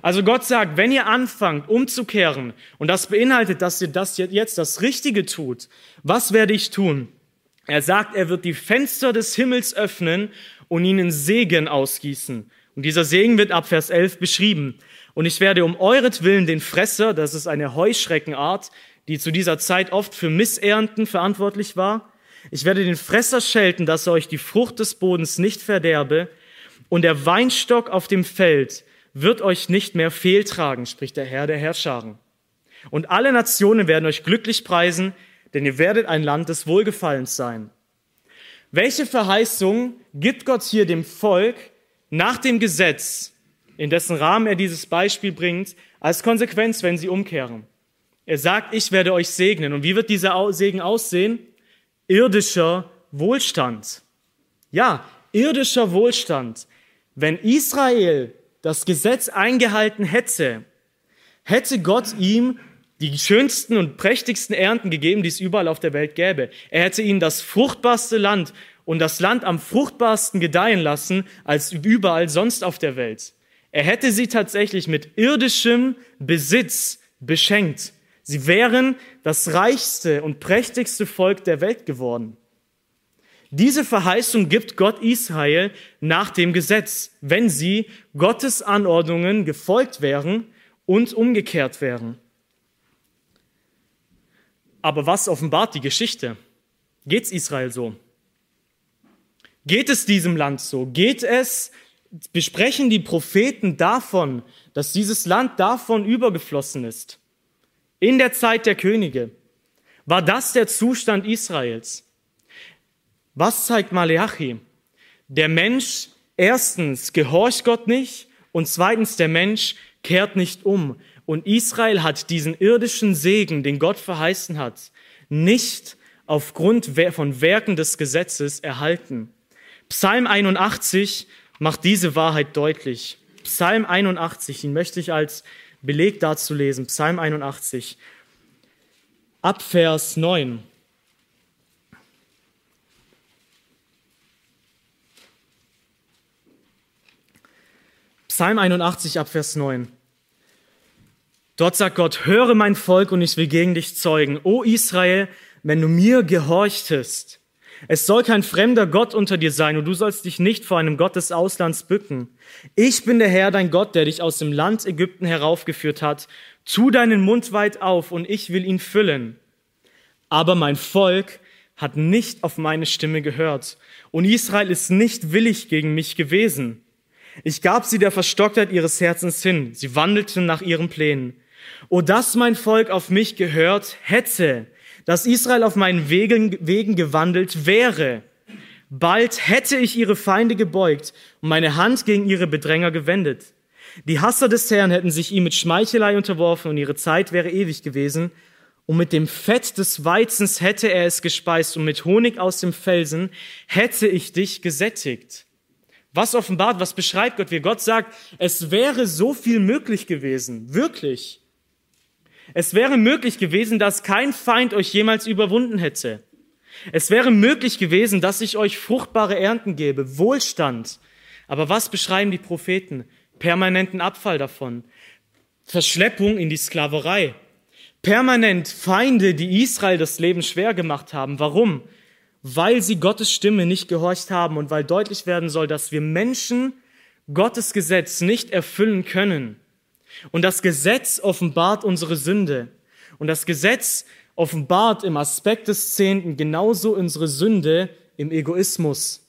Also Gott sagt, wenn ihr anfangt umzukehren, und das beinhaltet, dass ihr das jetzt das Richtige tut, was werde ich tun? Er sagt, er wird die Fenster des Himmels öffnen und ihnen Segen ausgießen. Und dieser Segen wird ab Vers 11 beschrieben. Und ich werde um euretwillen den Fresser, das ist eine Heuschreckenart, die zu dieser Zeit oft für Missernten verantwortlich war, ich werde den Fresser schelten, dass er euch die Frucht des Bodens nicht verderbe, und der Weinstock auf dem Feld wird euch nicht mehr fehltragen, spricht der Herr der Herrscharen. Und alle Nationen werden euch glücklich preisen, denn ihr werdet ein Land des Wohlgefallens sein. Welche Verheißung gibt Gott hier dem Volk nach dem Gesetz, in dessen Rahmen er dieses Beispiel bringt, als Konsequenz, wenn sie umkehren? Er sagt, ich werde euch segnen. Und wie wird dieser Segen aussehen? Irdischer Wohlstand. Ja, irdischer Wohlstand. Wenn Israel das Gesetz eingehalten hätte, hätte Gott ihm die schönsten und prächtigsten Ernten gegeben, die es überall auf der Welt gäbe. Er hätte ihnen das fruchtbarste Land und das Land am fruchtbarsten gedeihen lassen als überall sonst auf der Welt. Er hätte sie tatsächlich mit irdischem Besitz beschenkt. Sie wären das reichste und prächtigste Volk der Welt geworden. Diese Verheißung gibt Gott Israel nach dem Gesetz, wenn sie Gottes Anordnungen gefolgt wären und umgekehrt wären. Aber was offenbart die Geschichte? Geht's Israel so? Geht es diesem Land so? Geht es, besprechen die Propheten davon, dass dieses Land davon übergeflossen ist? In der Zeit der Könige. War das der Zustand Israels? Was zeigt Maleachi? Der Mensch erstens gehorcht Gott nicht und zweitens der Mensch kehrt nicht um. Und Israel hat diesen irdischen Segen, den Gott verheißen hat, nicht aufgrund von Werken des Gesetzes erhalten. Psalm 81 macht diese Wahrheit deutlich. Psalm 81, ihn möchte ich als Beleg dazu lesen. Psalm 81, ab Vers 9. Psalm 81 ab Vers 9. Dort sagt Gott, höre mein Volk und ich will gegen dich zeugen. O Israel, wenn du mir gehorchtest, Es soll kein fremder Gott unter dir sein und du sollst dich nicht vor einem Gott des Auslands bücken. Ich bin der Herr, dein Gott, der dich aus dem Land Ägypten heraufgeführt hat. Tu deinen Mund weit auf und ich will ihn füllen. Aber mein Volk hat nicht auf meine Stimme gehört und Israel ist nicht willig gegen mich gewesen. Ich gab sie der Verstocktheit ihres Herzens hin. Sie wandelten nach ihren Plänen. O dass mein Volk auf mich gehört hätte, dass Israel auf meinen Wegen, Wegen gewandelt wäre. Bald hätte ich ihre Feinde gebeugt und meine Hand gegen ihre Bedränger gewendet. Die Hasser des Herrn hätten sich ihm mit Schmeichelei unterworfen und ihre Zeit wäre ewig gewesen. Und mit dem Fett des Weizens hätte er es gespeist und mit Honig aus dem Felsen hätte ich dich gesättigt. Was offenbart, was beschreibt Gott? Wie Gott sagt, es wäre so viel möglich gewesen. Wirklich. Es wäre möglich gewesen, dass kein Feind euch jemals überwunden hätte. Es wäre möglich gewesen, dass ich euch fruchtbare Ernten gebe, Wohlstand. Aber was beschreiben die Propheten? Permanenten Abfall davon. Verschleppung in die Sklaverei. Permanent Feinde, die Israel das Leben schwer gemacht haben. Warum? Weil sie Gottes Stimme nicht gehorcht haben und weil deutlich werden soll, dass wir Menschen Gottes Gesetz nicht erfüllen können. Und das Gesetz offenbart unsere Sünde. Und das Gesetz offenbart im Aspekt des Zehnten genauso unsere Sünde im Egoismus.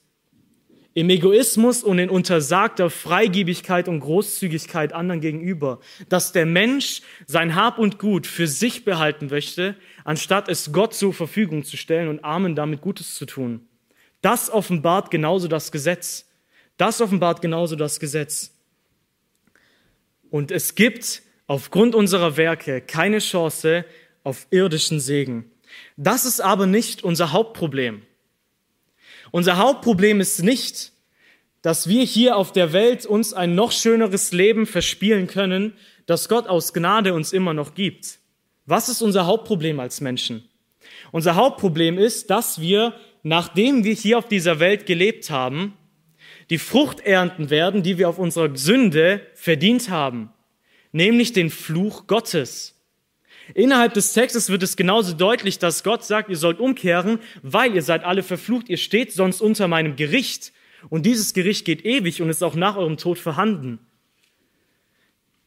Im Egoismus und in untersagter Freigebigkeit und Großzügigkeit anderen gegenüber. Dass der Mensch sein Hab und Gut für sich behalten möchte, anstatt es Gott zur Verfügung zu stellen und Armen damit Gutes zu tun. Das offenbart genauso das Gesetz. Das offenbart genauso das Gesetz. Und es gibt aufgrund unserer Werke keine Chance auf irdischen Segen. Das ist aber nicht unser Hauptproblem. Unser Hauptproblem ist nicht, dass wir hier auf der Welt uns ein noch schöneres Leben verspielen können, das Gott aus Gnade uns immer noch gibt. Was ist unser Hauptproblem als Menschen? Unser Hauptproblem ist, dass wir, nachdem wir hier auf dieser Welt gelebt haben, die Frucht ernten werden, die wir auf unserer Sünde verdient haben, nämlich den Fluch Gottes. Innerhalb des Textes wird es genauso deutlich, dass Gott sagt, ihr sollt umkehren, weil ihr seid alle verflucht, ihr steht sonst unter meinem Gericht. Und dieses Gericht geht ewig und ist auch nach eurem Tod vorhanden.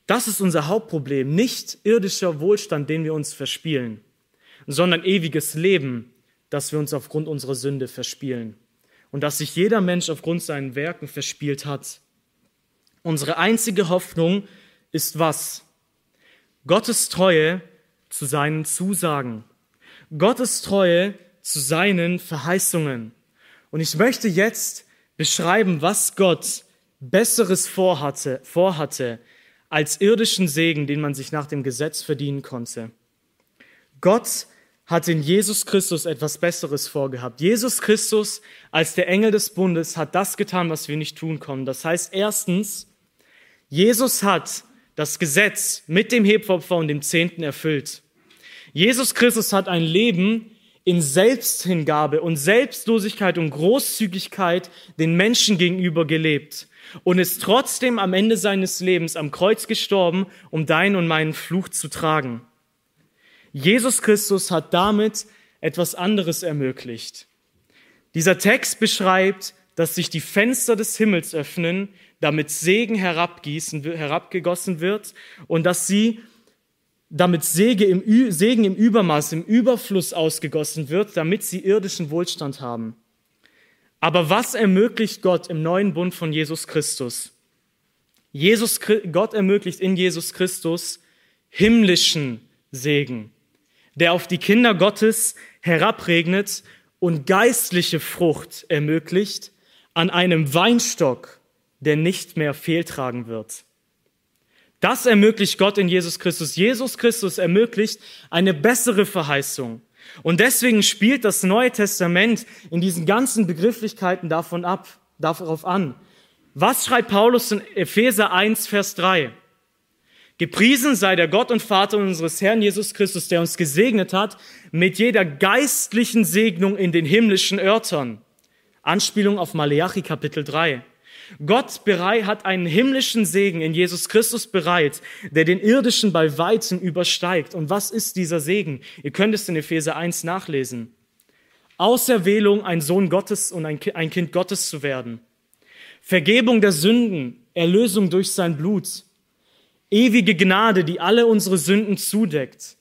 Das ist unser Hauptproblem, nicht irdischer Wohlstand, den wir uns verspielen, sondern ewiges Leben, das wir uns aufgrund unserer Sünde verspielen und dass sich jeder Mensch aufgrund seinen Werken verspielt hat. Unsere einzige Hoffnung ist was? Gottes Treue zu seinen Zusagen. Gottes Treue zu seinen Verheißungen. Und ich möchte jetzt beschreiben, was Gott Besseres vorhatte, vorhatte als irdischen Segen, den man sich nach dem Gesetz verdienen konnte. Gott hat in Jesus Christus etwas Besseres vorgehabt. Jesus Christus als der Engel des Bundes hat das getan, was wir nicht tun konnten. Das heißt, erstens, Jesus hat das Gesetz mit dem Hebopfer und dem Zehnten erfüllt. Jesus Christus hat ein Leben in Selbsthingabe und Selbstlosigkeit und Großzügigkeit den Menschen gegenüber gelebt und ist trotzdem am Ende seines Lebens am Kreuz gestorben, um deinen und meinen Fluch zu tragen. Jesus Christus hat damit etwas anderes ermöglicht. Dieser Text beschreibt, dass sich die Fenster des Himmels öffnen, damit Segen herabgießen, herabgegossen wird und dass sie damit Segen im, Übermaß, im Überfluss ausgegossen wird, damit sie irdischen Wohlstand haben. Aber was ermöglicht Gott im neuen Bund von Jesus Christus? Jesus, Gott ermöglicht in Jesus Christus himmlischen Segen der auf die Kinder Gottes herabregnet und geistliche Frucht ermöglicht an einem Weinstock, der nicht mehr fehltragen wird. Das ermöglicht Gott in Jesus Christus. Jesus Christus ermöglicht eine bessere Verheißung. Und deswegen spielt das Neue Testament in diesen ganzen Begrifflichkeiten davon ab, darauf an. Was schreibt Paulus in Epheser 1, Vers 3? Gepriesen sei der Gott und Vater unseres Herrn Jesus Christus, der uns gesegnet hat mit jeder geistlichen Segnung in den himmlischen Örtern. Anspielung auf Maleachi Kapitel 3. Gott hat einen himmlischen Segen in Jesus Christus bereit, der den irdischen bei weitem übersteigt. Und was ist dieser Segen? Ihr könnt es in Epheser 1 nachlesen. Auserwählung, ein Sohn Gottes und ein Kind Gottes zu werden. Vergebung der Sünden, Erlösung durch sein Blut. Ewige Gnade, die alle unsere Sünden zudeckt.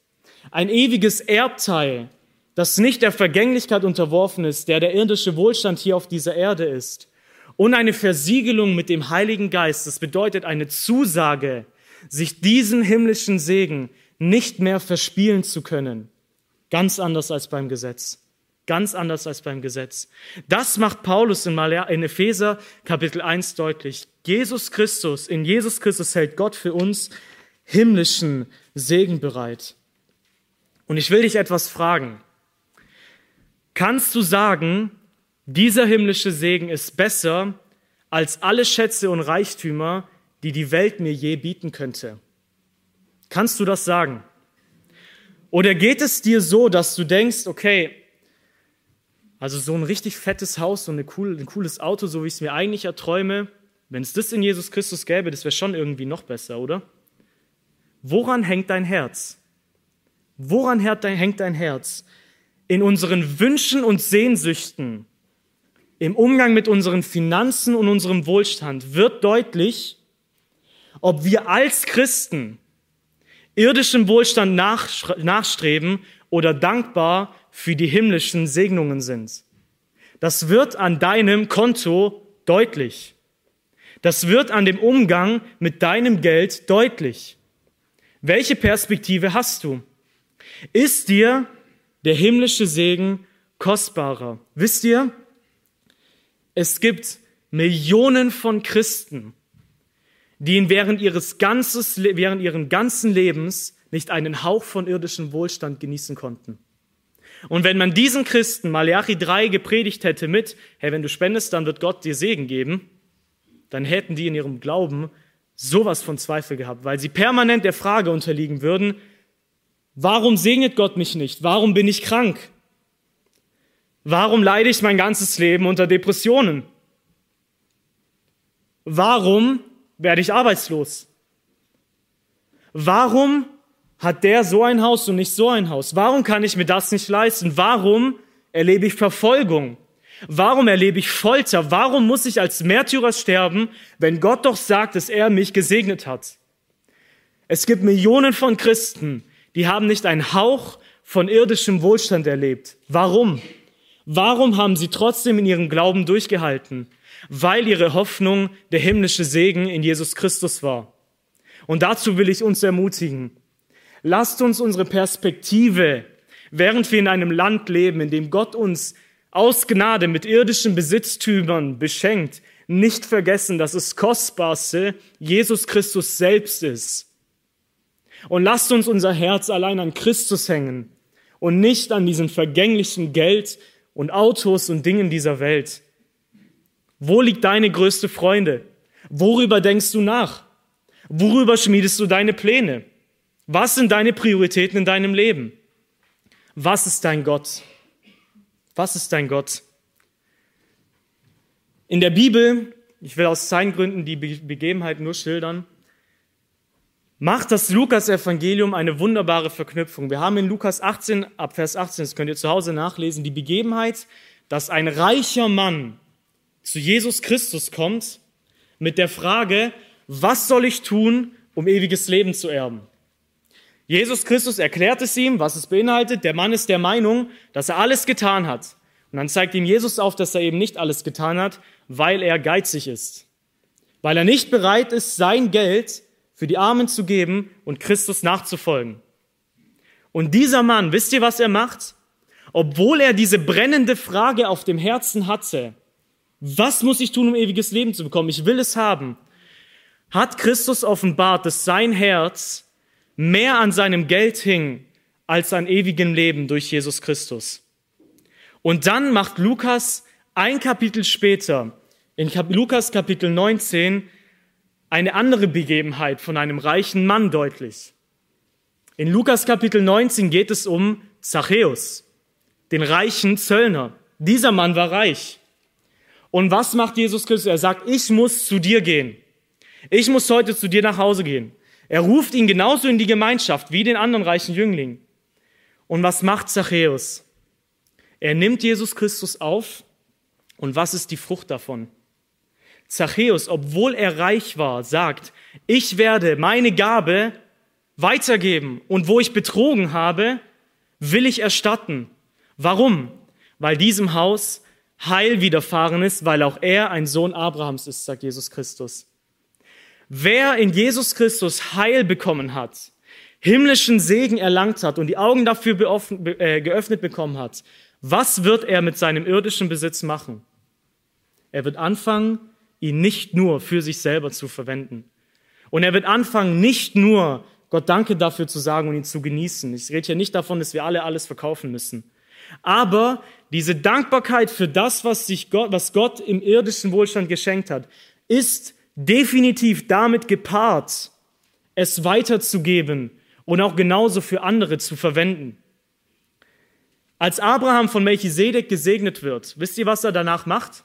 Ein ewiges Erbteil, das nicht der Vergänglichkeit unterworfen ist, der der irdische Wohlstand hier auf dieser Erde ist. Und eine Versiegelung mit dem Heiligen Geist. Das bedeutet eine Zusage, sich diesen himmlischen Segen nicht mehr verspielen zu können. Ganz anders als beim Gesetz. Ganz anders als beim Gesetz. Das macht Paulus in, Epheser Kapitel 1 deutlich. Jesus Christus, in Jesus Christus hält Gott für uns himmlischen Segen bereit. Und ich will dich etwas fragen. Kannst du sagen, dieser himmlische Segen ist besser als alle Schätze und Reichtümer, die die Welt mir je bieten könnte? Kannst du das sagen? Oder geht es dir so, dass du denkst, okay, also so ein richtig fettes Haus, eine cool, ein cooles Auto, so wie ich es mir eigentlich erträume, wenn es das in Jesus Christus gäbe, das wäre schon irgendwie noch besser, oder? Woran hängt dein Herz? Woran hängt dein Herz? In unseren Wünschen und Sehnsüchten, im Umgang mit unseren Finanzen und unserem Wohlstand wird deutlich, ob wir als Christen irdischem Wohlstand nachstreben oder dankbar für die himmlischen Segnungen sind. Das wird an deinem Konto deutlich. Das wird an dem Umgang mit deinem Geld deutlich. Welche Perspektive hast du? Ist dir der himmlische Segen kostbarer? Wisst ihr, es gibt Millionen von Christen, die während ihres ganzes, während ihren ganzen Lebens nicht einen Hauch von irdischem Wohlstand genießen konnten. Und wenn man diesen Christen Malachi 3 gepredigt hätte mit, hey, wenn du spendest, dann wird Gott dir Segen geben, dann hätten die in ihrem Glauben sowas von Zweifel gehabt, weil sie permanent der Frage unterliegen würden, warum segnet Gott mich nicht? Warum bin ich krank? Warum leide ich mein ganzes Leben unter Depressionen? Warum werde ich arbeitslos? Warum hat der so ein Haus und nicht so ein Haus? Warum kann ich mir das nicht leisten? Warum erlebe ich Verfolgung? Warum erlebe ich Folter? Warum muss ich als Märtyrer sterben, wenn Gott doch sagt, dass er mich gesegnet hat? Es gibt Millionen von Christen, die haben nicht einen Hauch von irdischem Wohlstand erlebt. Warum? Warum haben sie trotzdem in ihrem Glauben durchgehalten? Weil ihre Hoffnung der himmlische Segen in Jesus Christus war. Und dazu will ich uns ermutigen. Lasst uns unsere Perspektive, während wir in einem Land leben, in dem Gott uns aus Gnade mit irdischen Besitztümern beschenkt, nicht vergessen, dass das Kostbarste Jesus Christus selbst ist. Und lasst uns unser Herz allein an Christus hängen und nicht an diesen vergänglichen Geld und Autos und Dingen dieser Welt. Wo liegt deine größte Freunde? Worüber denkst du nach? Worüber schmiedest du deine Pläne? Was sind deine Prioritäten in deinem Leben? Was ist dein Gott? Was ist dein Gott? In der Bibel, ich will aus Zeitgründen die Begebenheit nur schildern, macht das Lukas-Evangelium eine wunderbare Verknüpfung. Wir haben in Lukas 18, ab Vers 18, das könnt ihr zu Hause nachlesen, die Begebenheit, dass ein reicher Mann zu Jesus Christus kommt mit der Frage, was soll ich tun, um ewiges Leben zu erben? Jesus Christus erklärt es ihm, was es beinhaltet. Der Mann ist der Meinung, dass er alles getan hat. Und dann zeigt ihm Jesus auf, dass er eben nicht alles getan hat, weil er geizig ist. Weil er nicht bereit ist, sein Geld für die Armen zu geben und Christus nachzufolgen. Und dieser Mann, wisst ihr, was er macht? Obwohl er diese brennende Frage auf dem Herzen hatte, was muss ich tun, um ewiges Leben zu bekommen? Ich will es haben. Hat Christus offenbart, dass sein Herz mehr an seinem Geld hing als an ewigem Leben durch Jesus Christus. Und dann macht Lukas ein Kapitel später, in Lukas Kapitel 19, eine andere Begebenheit von einem reichen Mann deutlich. In Lukas Kapitel 19 geht es um Zachäus, den reichen Zöllner. Dieser Mann war reich. Und was macht Jesus Christus? Er sagt, ich muss zu dir gehen. Ich muss heute zu dir nach Hause gehen. Er ruft ihn genauso in die Gemeinschaft wie den anderen reichen Jüngling. Und was macht Zachäus? Er nimmt Jesus Christus auf und was ist die Frucht davon? Zachäus, obwohl er reich war, sagt, ich werde meine Gabe weitergeben und wo ich betrogen habe, will ich erstatten. Warum? Weil diesem Haus Heil widerfahren ist, weil auch er ein Sohn Abrahams ist, sagt Jesus Christus. Wer in Jesus Christus Heil bekommen hat, himmlischen Segen erlangt hat und die Augen dafür äh, geöffnet bekommen hat, was wird er mit seinem irdischen Besitz machen? Er wird anfangen, ihn nicht nur für sich selber zu verwenden. Und er wird anfangen, nicht nur Gott Danke dafür zu sagen und ihn zu genießen. Ich rede hier nicht davon, dass wir alle alles verkaufen müssen. Aber diese Dankbarkeit für das, was, sich Gott, was Gott im irdischen Wohlstand geschenkt hat, ist definitiv damit gepaart, es weiterzugeben und auch genauso für andere zu verwenden. Als Abraham von Melchisedek gesegnet wird, wisst ihr, was er danach macht?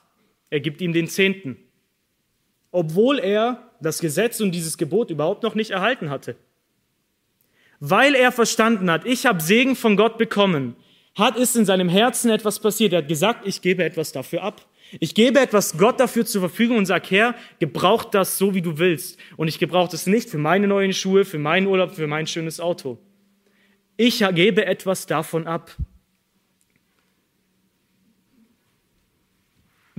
Er gibt ihm den Zehnten, obwohl er das Gesetz und dieses Gebot überhaupt noch nicht erhalten hatte. Weil er verstanden hat, ich habe Segen von Gott bekommen, hat ist in seinem Herzen etwas passiert. Er hat gesagt, ich gebe etwas dafür ab. Ich gebe etwas Gott dafür zur Verfügung und sage, Herr, gebrauch das so, wie du willst. Und ich gebrauche das nicht für meine neuen Schuhe, für meinen Urlaub, für mein schönes Auto. Ich gebe etwas davon ab.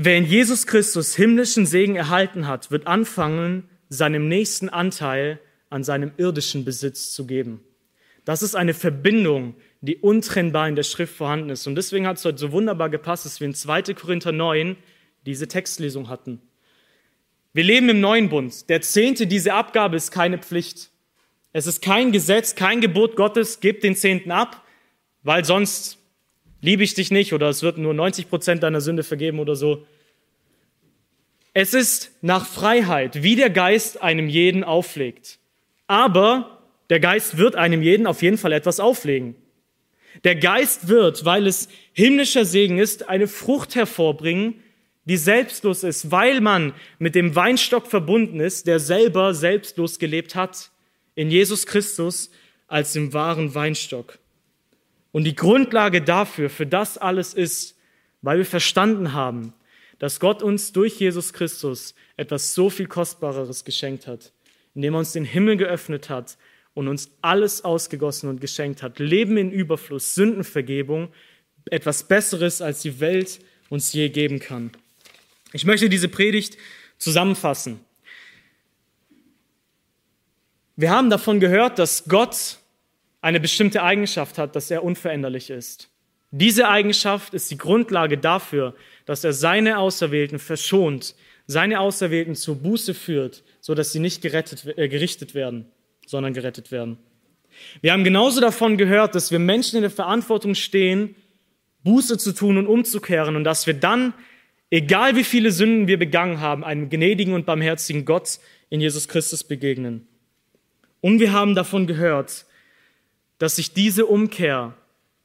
Wer in Jesus Christus himmlischen Segen erhalten hat, wird anfangen, seinem nächsten Anteil an seinem irdischen Besitz zu geben. Das ist eine Verbindung, die untrennbar in der Schrift vorhanden ist. Und deswegen hat es heute so wunderbar gepasst, dass wir in 2. Korinther 9 diese Textlesung hatten. Wir leben im neuen Bund. Der Zehnte, diese Abgabe ist keine Pflicht. Es ist kein Gesetz, kein Gebot Gottes, gib den Zehnten ab, weil sonst liebe ich dich nicht oder es wird nur 90 Prozent deiner Sünde vergeben oder so. Es ist nach Freiheit, wie der Geist einem jeden auflegt. Aber der Geist wird einem jeden auf jeden Fall etwas auflegen. Der Geist wird, weil es himmlischer Segen ist, eine Frucht hervorbringen, die selbstlos ist, weil man mit dem Weinstock verbunden ist, der selber selbstlos gelebt hat, in Jesus Christus als dem wahren Weinstock. Und die Grundlage dafür, für das alles ist, weil wir verstanden haben, dass Gott uns durch Jesus Christus etwas so viel Kostbareres geschenkt hat, indem er uns den Himmel geöffnet hat und uns alles ausgegossen und geschenkt hat. Leben in Überfluss, Sündenvergebung, etwas Besseres, als die Welt uns je geben kann. Ich möchte diese Predigt zusammenfassen. Wir haben davon gehört, dass Gott eine bestimmte Eigenschaft hat, dass er unveränderlich ist. Diese Eigenschaft ist die Grundlage dafür, dass er seine Auserwählten verschont, seine Auserwählten zur Buße führt, so dass sie nicht gerettet, äh, gerichtet werden sondern gerettet werden. Wir haben genauso davon gehört, dass wir Menschen in der Verantwortung stehen, Buße zu tun und umzukehren und dass wir dann, egal wie viele Sünden wir begangen haben, einem gnädigen und barmherzigen Gott in Jesus Christus begegnen. Und wir haben davon gehört, dass sich diese Umkehr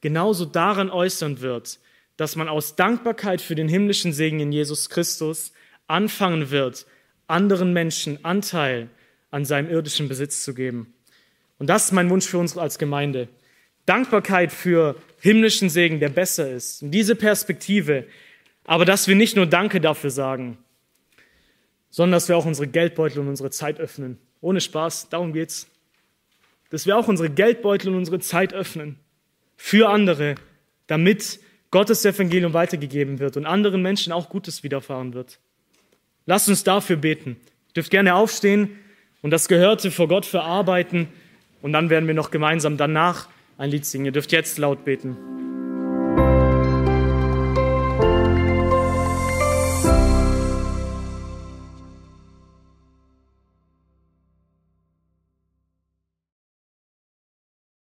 genauso daran äußern wird, dass man aus Dankbarkeit für den himmlischen Segen in Jesus Christus anfangen wird, anderen Menschen Anteil an seinem irdischen Besitz zu geben. Und das ist mein Wunsch für uns als Gemeinde. Dankbarkeit für himmlischen Segen, der besser ist. Und diese Perspektive, aber dass wir nicht nur Danke dafür sagen, sondern dass wir auch unsere Geldbeutel und unsere Zeit öffnen. Ohne Spaß, darum geht's. Dass wir auch unsere Geldbeutel und unsere Zeit öffnen für andere, damit Gottes Evangelium weitergegeben wird und anderen Menschen auch Gutes widerfahren wird. Lasst uns dafür beten. Ihr dürft gerne aufstehen und das Gehörte vor Gott verarbeiten. Und dann werden wir noch gemeinsam danach ein Lied singen. Ihr dürft jetzt laut beten.